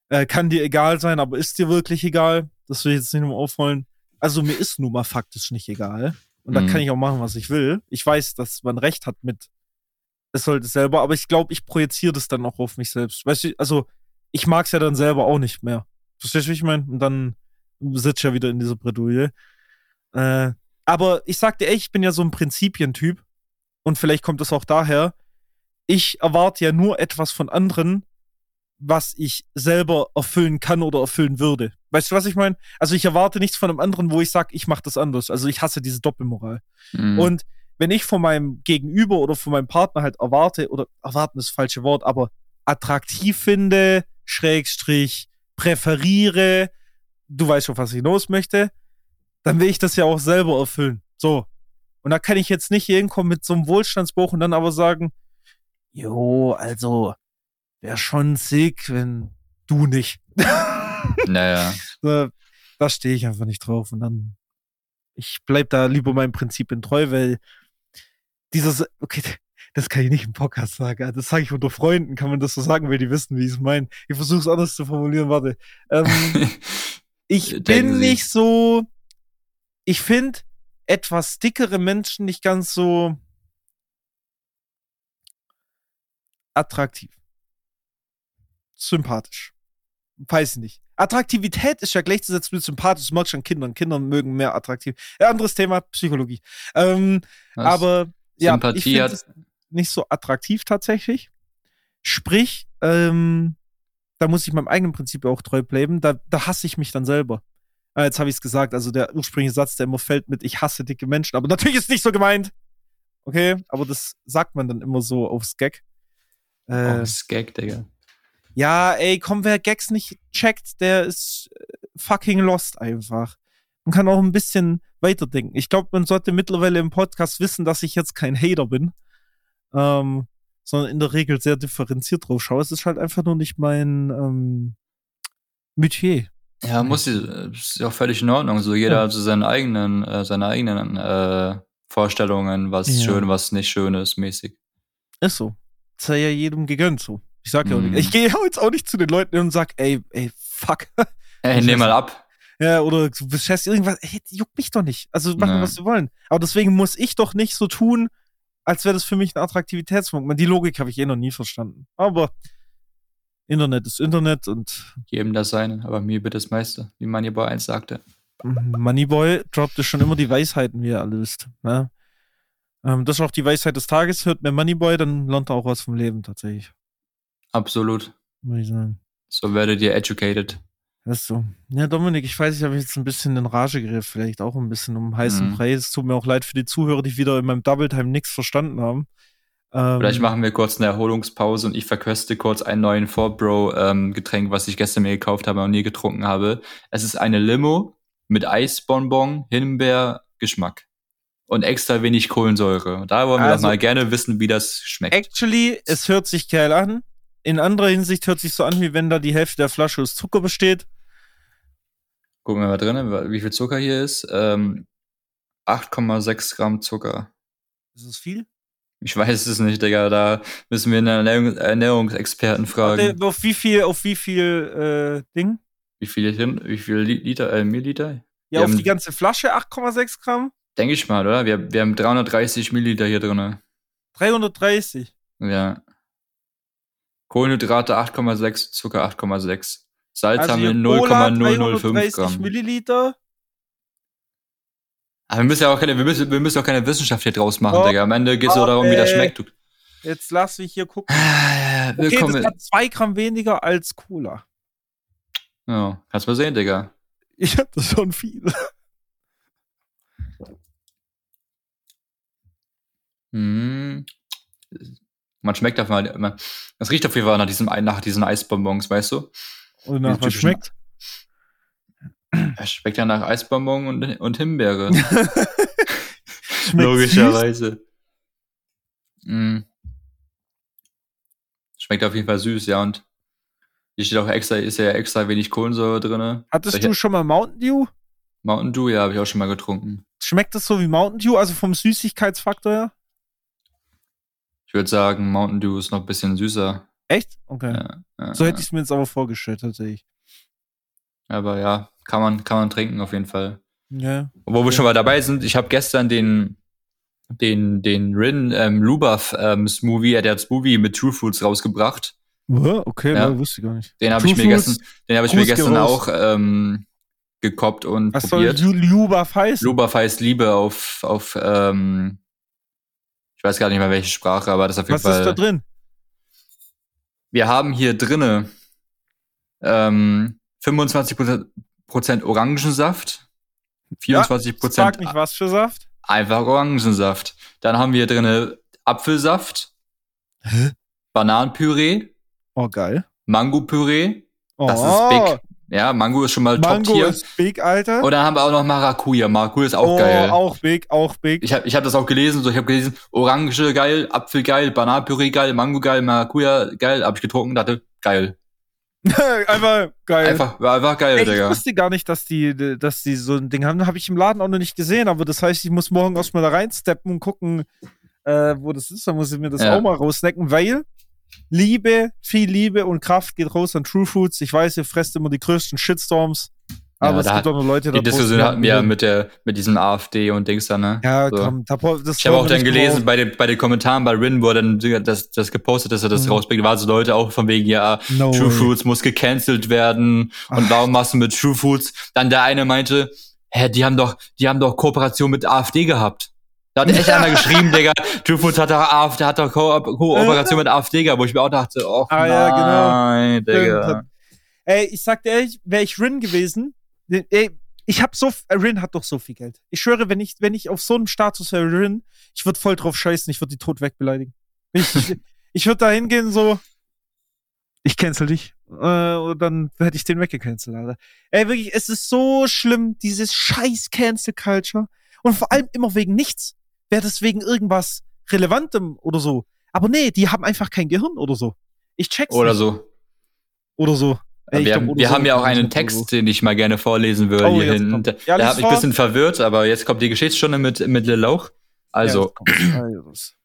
äh, kann dir egal sein, aber ist dir wirklich egal? Das will ich jetzt nicht nur aufrollen. Also mir ist nun mal faktisch nicht egal. Und da mhm. kann ich auch machen, was ich will. Ich weiß, dass man recht hat mit, es sollte selber, aber ich glaube, ich projiziere das dann auch auf mich selbst. Weißt du, also ich mag es ja dann selber auch nicht mehr. Verstehst du, wie ich meine? Und dann sitzt ja wieder in dieser Bredouille. Äh, aber ich sagte echt, ich bin ja so ein Prinzipientyp. Und vielleicht kommt das auch daher. Ich erwarte ja nur etwas von anderen, was ich selber erfüllen kann oder erfüllen würde. Weißt du, was ich meine? Also ich erwarte nichts von einem anderen, wo ich sage, ich mache das anders. Also ich hasse diese Doppelmoral. Mhm. Und wenn ich von meinem Gegenüber oder von meinem Partner halt erwarte, oder erwarten ist das falsche Wort, aber attraktiv finde, Schrägstrich, präferiere, du weißt schon, was ich hinaus möchte, dann will ich das ja auch selber erfüllen. So. Und da kann ich jetzt nicht hier hinkommen mit so einem Wohlstandsbuch und dann aber sagen, jo, also, wäre schon sick, wenn du nicht. naja. So, da stehe ich einfach nicht drauf und dann, ich bleib da lieber meinem Prinzipien treu, weil dieses, okay, das kann ich nicht im Podcast sagen. Das sage ich unter Freunden, kann man das so sagen, weil die wissen, wie ich es meine. Ich versuche es anders zu formulieren, warte. Ähm, Ich bin nicht so. Ich finde etwas dickere Menschen nicht ganz so attraktiv. Sympathisch. Weiß ich nicht. Attraktivität ist ja gleichzusetzen mit sympathisch. Das magst du an Kindern. Kinder mögen mehr attraktiv. Ja, anderes Thema, Psychologie. Ähm, aber ja, Sympathie finde es nicht so attraktiv tatsächlich. Sprich, ähm, da muss ich meinem eigenen Prinzip auch treu bleiben. Da, da hasse ich mich dann selber. Ah, jetzt habe ich es gesagt. Also der ursprüngliche Satz, der immer fällt mit Ich hasse dicke Menschen. Aber natürlich ist es nicht so gemeint. Okay, aber das sagt man dann immer so aufs Gag. Äh, aufs Gag, Digga. Ja, ey, komm, wer Gags nicht checkt, der ist äh, fucking lost einfach. Man kann auch ein bisschen weiterdenken. Ich glaube, man sollte mittlerweile im Podcast wissen, dass ich jetzt kein Hater bin. Ähm, sondern in der Regel sehr differenziert drauf schaue. Es ist halt einfach nur nicht mein ähm, Metier. Ja, muss ist ja auch völlig in Ordnung. So jeder ja. hat so seine eigenen, äh, seine eigenen äh, Vorstellungen, was ja. schön, was nicht schön ist, mäßig. Ist so. Ist ja jedem gegönnt so. Ich sag ja auch nicht. Ich gehe jetzt auch nicht zu den Leuten und sag, ey, ey, fuck. Ey, nehm mal ab. Ja, oder du beschäftigst irgendwas, ey, juckt mich doch nicht. Also machen, nee. was sie wollen. Aber deswegen muss ich doch nicht so tun, als wäre das für mich ein Attraktivitätspunkt. Die Logik habe ich eh noch nie verstanden. Aber Internet ist Internet und. Jedem das seine, aber mir wird das meiste, wie bei eins sagte. Moneyboy droppte schon immer die Weisheiten, wie er alle wisst. Ne? Ähm, das ist auch die Weisheit des Tages. Hört mehr Moneyboy, dann lernt er auch was vom Leben tatsächlich. Absolut. Würde ich sagen. So werdet ihr educated. Das ist so. Ja, Dominik, ich weiß, ich habe jetzt ein bisschen in Rage geredet, vielleicht auch ein bisschen um heißen Mhm. Preis. Es tut mir auch leid für die Zuhörer, die wieder in meinem Double Time nichts verstanden haben. Ähm, Vielleicht machen wir kurz eine Erholungspause und ich verköste kurz einen neuen Four-Bro-Getränk, was ich gestern mir gekauft habe und nie getrunken habe. Es ist eine Limo mit Eisbonbon, Himbeer, Geschmack. Und extra wenig Kohlensäure. Da wollen wir Also- doch mal gerne wissen, wie das schmeckt. Actually, es hört sich geil an. In anderer Hinsicht hört sich so an, wie wenn da die Hälfte der Flasche aus Zucker besteht. Gucken wir mal drin, wie viel Zucker hier ist. Ähm, 8,6 Gramm Zucker. Ist das viel? Ich weiß es nicht, Digga. Da müssen wir einen Ernährung Ernährungsexperten fragen. Warte, auf wie viel, auf wie viel äh, Ding? Wie viel, hin, wie viel Li- Liter, äh, Milliliter? Ja, Wir auf haben- die ganze Flasche 8,6 Gramm? Denke ich mal, oder? Wir, wir haben 330 Milliliter hier drin. 330. Ja. Kohlenhydrate 8,6, Zucker 8,6. Salz Also haben wir hier Cola 0,005 330 Gramm. Milliliter. Aber wir müssen ja auch keine, wir müssen, wir müssen auch keine Wissenschaft hier draus machen, Oh, Digga. Am Ende geht es nur darum, wie das ey. schmeckt. Du. Jetzt lass mich hier gucken. Ah, Okay, Willkommen. das hat 2 Gramm weniger als Cola. ja, kannst mal sehen, Digga. Ich hab das schon viel. Hm. Man schmeckt auf mal, man- das riecht auf jeden Fall nach, diesem, nach diesen Eisbonbons, weißt du? Und nach was schmeckt? Es schmeckt ja nach Eisbonbon und, und Himbeere. Logischerweise. Mm. Schmeckt auf jeden Fall süß, ja. Und hier steht auch extra, ist ja extra wenig Kohlensäure drin. Hattest du schon mal Mountain Dew? Mountain Dew, ja, habe ich auch schon mal getrunken. Schmeckt das so wie Mountain Dew, also vom Süßigkeitsfaktor her? Ich würde sagen, Mountain Dew ist noch ein bisschen süßer. Echt? Okay. Ja, ja, So hätte ich es mir jetzt aber vorgestellt, tatsächlich. Aber ja, kann man, kann man trinken auf jeden Fall. Ja. Wo wir schon mal dabei sind, ich habe gestern den, den, den Rin ähm, Lubav ähm, Smoothie, der hat Smoothie mit True Fruits rausgebracht. Okay, Ja. wusste ich gar nicht. Den habe ich mir gestern, den habe ich mir gestern auch ähm, gekoppt und Was soll probiert. Lubav heißen? Lubav heißt Liebe auf, auf ähm, ich weiß gar nicht mehr welche Sprache, aber das ist auf jeden Was Fall. ist da drin? Wir haben hier drinne ähm, 25 Prozent Orangensaft, 24% Frag mich, was für Saft? einfach Orangensaft. Dann haben wir drinne Apfelsaft, Hä? Bananenpüree, Oh, geil. Mangopüree. Oh, Das ist big. Ja, Mango ist schon mal Mango Top-Tier. ist big, Alter. Und dann haben wir auch noch Maracuja. Maracuja ist auch oh, geil. auch big, auch big. Ich habe ich hab das auch gelesen. So, ich habe gelesen, Orange geil, Apfel geil, Bananenpüree geil, Mango geil, Maracuja geil. Hab ich getrunken, dachte, geil. einfach geil. Einfach, einfach geil, Ey, ich Digga. wusste gar nicht, dass die, dass die so ein Ding haben. Habe ich im Laden auch noch nicht gesehen, aber das heißt, ich muss morgen erstmal da reinsteppen und gucken, äh, wo das ist. Dann muss ich mir das Ja. auch mal raussnacken, weil Liebe, viel Liebe und Kraft geht raus an True Foods. Ich weiß, ihr fresst immer die größten Shitstorms, aber Ja, es da gibt auch noch Leute, Die da Diskussion hatten wir ja mit der, mit diesem AfD und Dings da, ne? Ja, so. komm, da, das Ich habe auch dann gelesen drauf. bei den, bei den Kommentaren bei Rin, wo er dann das, das gepostet, dass er das Mhm. rausbringt, waren so Leute auch von wegen, ja, No True way. Fruits muss gecancelt werden und Ach. warum machst du mit True Fruits? Dann der eine meinte, hä, die haben doch, die haben doch Kooperation mit AfD gehabt. Da hat echt einer geschrieben, Digga, True Fruits hat doch AfD, hat doch Ko Kooperation mit AfD gehabt, wo ich mir auch dachte, oh Ah, ja, genau. nein, Digga. Ey, ich sag dir ehrlich, wäre ich Rin gewesen, ey, ich hab so, Rin hat doch so viel Geld. Ich schwöre, wenn ich, wenn ich auf so einem Status wäre, Rin, ich würde voll drauf scheißen, ich würde die tot wegbeleidigen. Ich, ich, ich würde da hingehen so, ich cancel dich. Äh, und dann hätte ich den weggecancelt, Alter. Ey, wirklich, es ist so schlimm, dieses scheiß Cancel Culture. Und vor allem immer wegen nichts. Wäre das wegen irgendwas Relevantem oder so. Aber nee, die haben einfach kein Gehirn oder so. Ich check's Oder nicht. so. Oder so. Ey, wir glaub, haben, oder wir so, haben ja auch einen Text, so. den ich mal gerne vorlesen würde Oh, hier hinten. Da, Ja, da habe ich ein bisschen verwirrt, aber jetzt kommt die Geschichtsstunde mit, mit Lauch. Also, Ja, kommt's.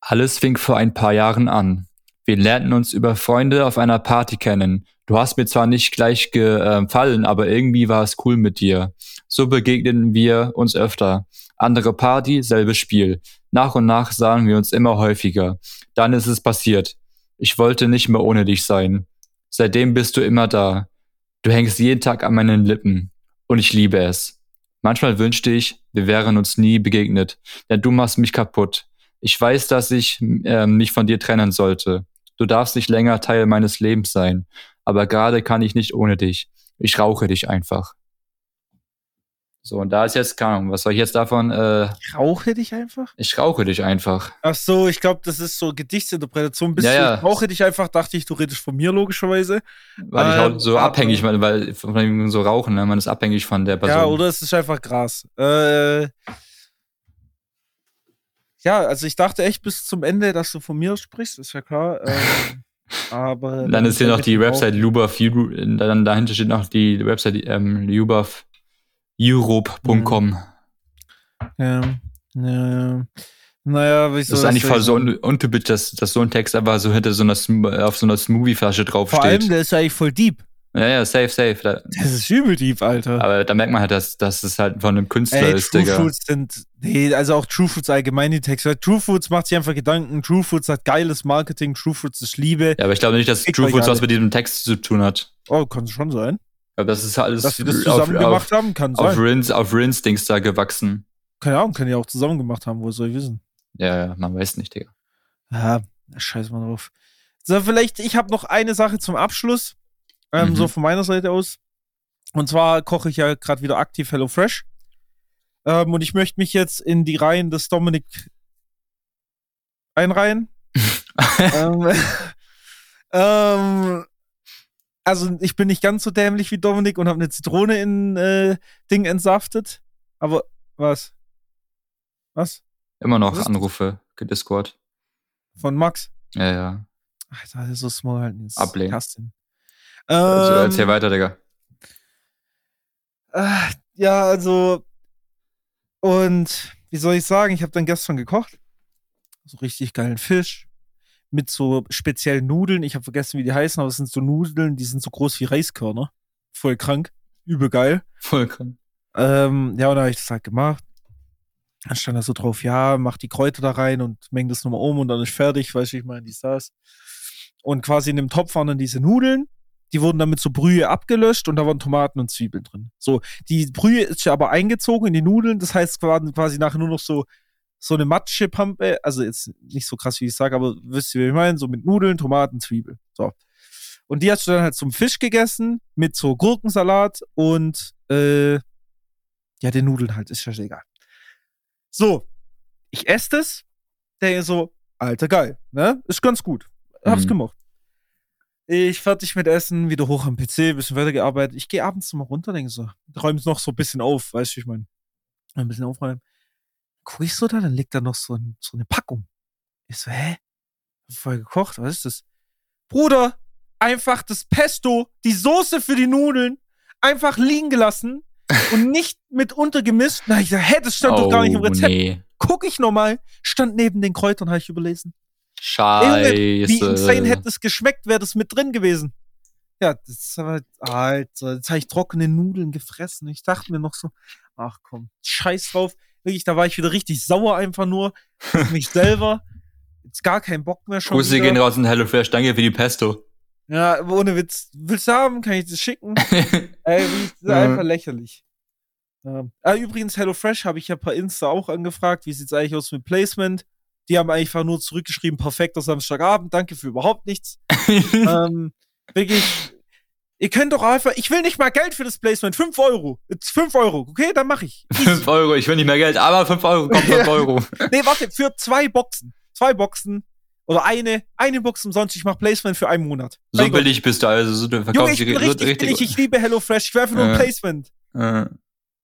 Alles fing vor ein paar Jahren an. Wir lernten uns über Freunde auf einer Party kennen. Du hast mir zwar nicht gleich gefallen, aber irgendwie war es cool mit dir. So begegneten wir uns öfter. Andere Party, selbes Spiel. Nach und nach sahen wir uns immer häufiger. Dann ist es passiert. Ich wollte nicht mehr ohne dich sein. Seitdem bist du immer da. Du hängst jeden Tag an meinen Lippen. Und ich liebe es. Manchmal wünschte ich, wir wären uns nie begegnet, denn du machst mich kaputt. Ich weiß, dass ich äh, mich von dir trennen sollte. Du darfst nicht länger Teil meines Lebens sein, aber gerade kann ich nicht ohne dich. Ich rauche dich einfach. So, und da ist jetzt, keine Ahnung, was soll ich jetzt davon? Äh, ich rauche dich einfach? Ich rauche dich einfach. Ach so, ich glaube, das ist so Gedichtsinterpretation. Bist ja, ja. Ich rauche dich einfach, dachte ich, du redest von mir, logischerweise. Weil ähm, ich auch so abhängig, weil, weil von so rauchen, ne? man ist abhängig von der Person. Ja, oder es ist einfach Gras. Äh, ja, also ich dachte echt bis zum Ende, dass du von mir sprichst, ist ja klar. Ähm, aber. Dann, ist hier noch die Website Lubaf, dann dahinter steht noch die Website ähm, Lubaf Europe.com. Ja, ja. Naja, wie soll das ist eigentlich voll so un untypisch, dass, dass so ein Text aber so hinter so einer, auf so einer Smoothie-Flasche draufsteht. Vor allem, der ist eigentlich voll deep. Ja, ja, safe, safe. Da, das ist übel deep, Alter. Aber da merkt man halt, dass, dass es halt von einem Künstler Ey, ist, True Digga. Foods sind, nee, also auch True Foods allgemein die Texte. True Foods macht sich einfach Gedanken. True Foods hat geiles Marketing. True Foods ist Liebe. Ja, aber ich glaube nicht, dass True Foods was mit diesem Text zu tun hat. Oh, kann es schon sein. Aber das ist alles. Dass wir das zusammen auf, gemacht haben, kann sein. Auf Rins, auf Rins-Dings da gewachsen. Keine Ahnung, können ja auch zusammen gemacht haben, wo soll ich wissen? Ja, ja, man weiß nicht, Digga. Ja, scheiß mal drauf. So, vielleicht, ich habe noch eine Sache zum Abschluss. Ähm, mhm. So von meiner Seite aus. Und zwar koche ich ja gerade wieder aktiv Hello Fresh. Ähm, und ich möchte mich jetzt in die Reihen des Dominik einreihen. ähm, ähm, also ich bin nicht ganz so dämlich wie Dominik und habe eine Zitrone in äh, Ding entsaftet. Aber was? Was? Immer noch was Anrufe, Discord. Von Max? Ja, ja. Alter, das ist so small halt. Ablehnen. Also, ähm, erzähl weiter, Digga. Äh, ja, also. Und wie soll ich sagen, ich habe dann gestern gekocht. So richtig geilen Fisch mit so speziellen Nudeln. Ich habe vergessen, wie die heißen, aber es sind so Nudeln, die sind so groß wie Reiskörner. Voll krank. Übel geil. Voll krank. Ähm, ja, und dann habe ich das halt gemacht. Dann stand da so drauf, ja, mach die Kräuter da rein und meng das nochmal um und dann ist fertig, weiß ich mal, die saß. Und quasi in dem Topf waren dann diese Nudeln. Die wurden dann mit so Brühe abgelöscht und da waren Tomaten und Zwiebeln drin. So, die Brühe ist ja aber eingezogen in die Nudeln. Das heißt quasi nachher nur noch so so eine Matschepampe, also jetzt nicht so krass, wie ich sage, aber wisst ihr, wie ich meine? So mit Nudeln, Tomaten, Zwiebeln. So. Und die hast du dann halt zum Fisch gegessen, mit so Gurkensalat und äh, ja, den Nudeln halt, ist ja egal. So, ich esse das, denke so, alter geil, ne? Ist ganz gut. Hab's mhm. gemacht. Ich fertig mit Essen, wieder hoch am PC, bisschen weitergearbeitet. Ich gehe abends mal runter, denke so, räume es noch so ein bisschen auf, weißt du, ich meine. Ein bisschen aufräumen guck ich so da, dann liegt da noch so, ein, so eine Packung. Ich so, hä? Voll gekocht, was ist das? Bruder, einfach das Pesto, die Soße für die Nudeln, einfach liegen gelassen und nicht mit untergemischt. Na, ich so, hä, das stand oh, doch gar nicht im oh, Rezept. Nee. Guck ich nochmal, stand neben den Kräutern, habe ich überlesen. Scheiße. Wie insane hätte es geschmeckt, wäre das mit drin gewesen. Ja, das ist aber, Alter, jetzt habe ich trockene Nudeln gefressen. Ich dachte mir noch so, ach komm, scheiß drauf. Wirklich, da war ich wieder richtig sauer einfach nur mich selber. Jetzt gar keinen Bock mehr schon. Grüße gehen raus in HelloFresh, danke für die Pesto. Ja, ohne Witz. Willst du haben? Kann ich das schicken? Ey, das ist einfach lächerlich. Ja. Ah, übrigens, HelloFresh habe ich ja per Insta auch angefragt. Wie sieht es eigentlich aus mit Placement? Die haben einfach nur zurückgeschrieben, perfekter Samstagabend, danke für überhaupt nichts. ähm, wirklich, Ihr könnt doch einfach, ich will nicht mal Geld für das Placement, 5 Euro. 5 Euro, okay, dann mache ich. 5 Euro, ich will nicht mehr Geld, aber 5 Euro, kommt 5 Euro. nee, warte, für zwei Boxen. Zwei Boxen. Oder eine, eine Box umsonst, ich mache Placement für einen Monat. So billig bist du also, so, du verkaufst Junge, ich bin richtig, richtig billig, ich liebe HelloFresh, ich einfach nur ein Placement. Äh.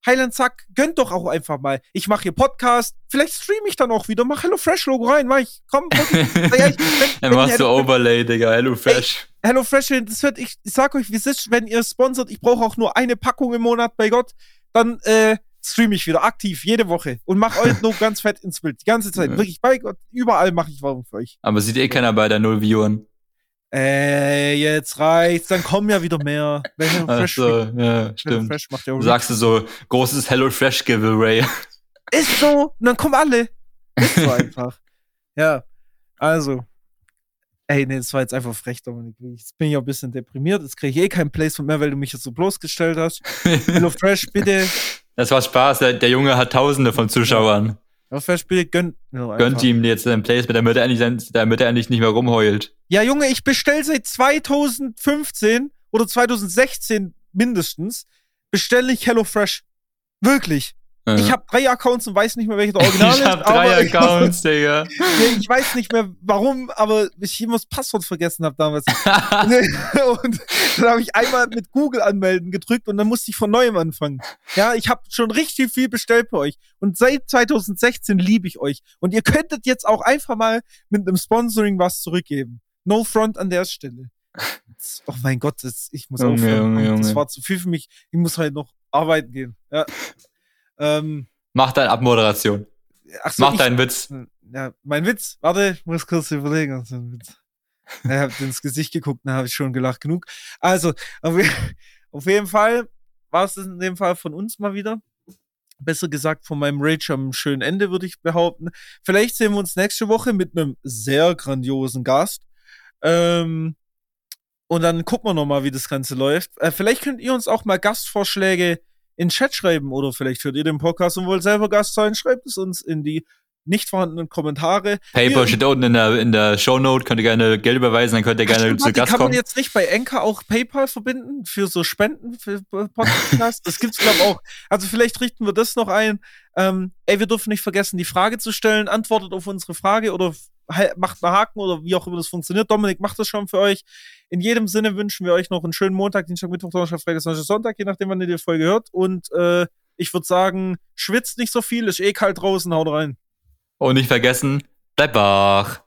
Highland Zack, gönnt doch auch einfach mal. Ich mache hier Podcast, vielleicht streame ich dann auch wieder, mach HelloFresh-Logo rein, mach ich, komm, ja, ich, wenn, Dann machst du Overlay, Digga, HelloFresh. HelloFresh, das wird, ich, ich sag euch, wie es ist, wenn ihr sponsert, ich brauche auch nur eine Packung im Monat, bei Gott, dann äh, streame ich wieder aktiv, jede Woche und mach euch nur ganz fett ins Bild, die ganze Zeit, wirklich, bei Gott, überall mache ich Werbung für euch. Aber sieht eh keiner bei der Null Viewern. Äh, jetzt reicht's, dann kommen ja wieder mehr. Wenn Fresh so, ja, stimmt. Fresh macht ja auch Sagst du so, großes Hello Fresh Giveaway. Ist so, und dann kommen alle. Ist so einfach. Ja, also. Ey, nee, das war jetzt einfach frech, Dominik. Jetzt bin ich auch ein bisschen deprimiert. Jetzt kriege ich eh kein Placement mehr, weil du mich jetzt so bloßgestellt hast. Hello Fresh, bitte. Das war Spaß. Der, der Junge hat Tausende von Zuschauern. Hello Fresh, bitte gönn. No, Gönnt ihm jetzt ein Placement, damit er, endlich, damit er endlich nicht mehr rumheult. Ja, Junge, ich bestell seit 2015 oder 2016 mindestens, bestelle ich Hello Fresh. Wirklich. Ja. Ich habe drei Accounts und weiß nicht mehr, welcher der Original ist. Ich habe drei Accounts, Digga. ich weiß nicht mehr, warum, aber ich immer das Passwort vergessen habe damals. und dann habe ich einmal mit Google anmelden gedrückt und dann musste ich von neuem anfangen. Ja, ich habe schon richtig viel bestellt bei euch. Und seit 2016 liebe ich euch. Und ihr könntet jetzt auch einfach mal mit einem Sponsoring was zurückgeben. No front an der Stelle. Oh mein Gott, das, ich muss Junge, aufhören. Junge, Junge. Das war zu viel für mich. Ich muss halt noch arbeiten gehen. Ja. Ähm, Mach deine Abmoderation. So, Mach ich, deinen Witz. Ja, mein Witz. Warte, ich muss kurz überlegen. Also, ich habe ins Gesicht geguckt, da habe ich schon gelacht genug. Also, auf, auf jeden Fall war es in dem Fall von uns mal wieder. Besser gesagt, von meinem Rage am schönen Ende, würde ich behaupten. Vielleicht sehen wir uns nächste Woche mit einem sehr grandiosen Gast. Ähm, und dann gucken wir nochmal, wie das Ganze läuft. Äh, vielleicht könnt ihr uns auch mal Gastvorschläge in den Chat schreiben oder vielleicht hört ihr den Podcast und wollt selber Gast sein, schreibt es uns in die nicht vorhandenen Kommentare. PayPal steht unten in der, in der Shownote, könnt ihr gerne Geld überweisen, dann könnt ihr gerne Ach, zu Gast kommen. Kann man jetzt nicht bei Enka auch PayPal verbinden für so Spenden für Podcasts? das gibt's glaube auch. Also vielleicht richten wir das noch ein. Ähm, ey, wir dürfen nicht vergessen, die Frage zu stellen. Antwortet auf unsere Frage oder macht einen Haken oder wie auch immer das funktioniert. Dominik macht das schon für euch. In jedem Sinne wünschen wir euch noch einen schönen Montag, Dienstag, Mittwoch, Donnerstag, Freitag, Samstag, Sonntag, je nachdem, wann ihr die Folge hört. Und äh, ich würde sagen, schwitzt nicht so viel, ist eh kalt draußen, haut rein. Und nicht vergessen, bleibt wach.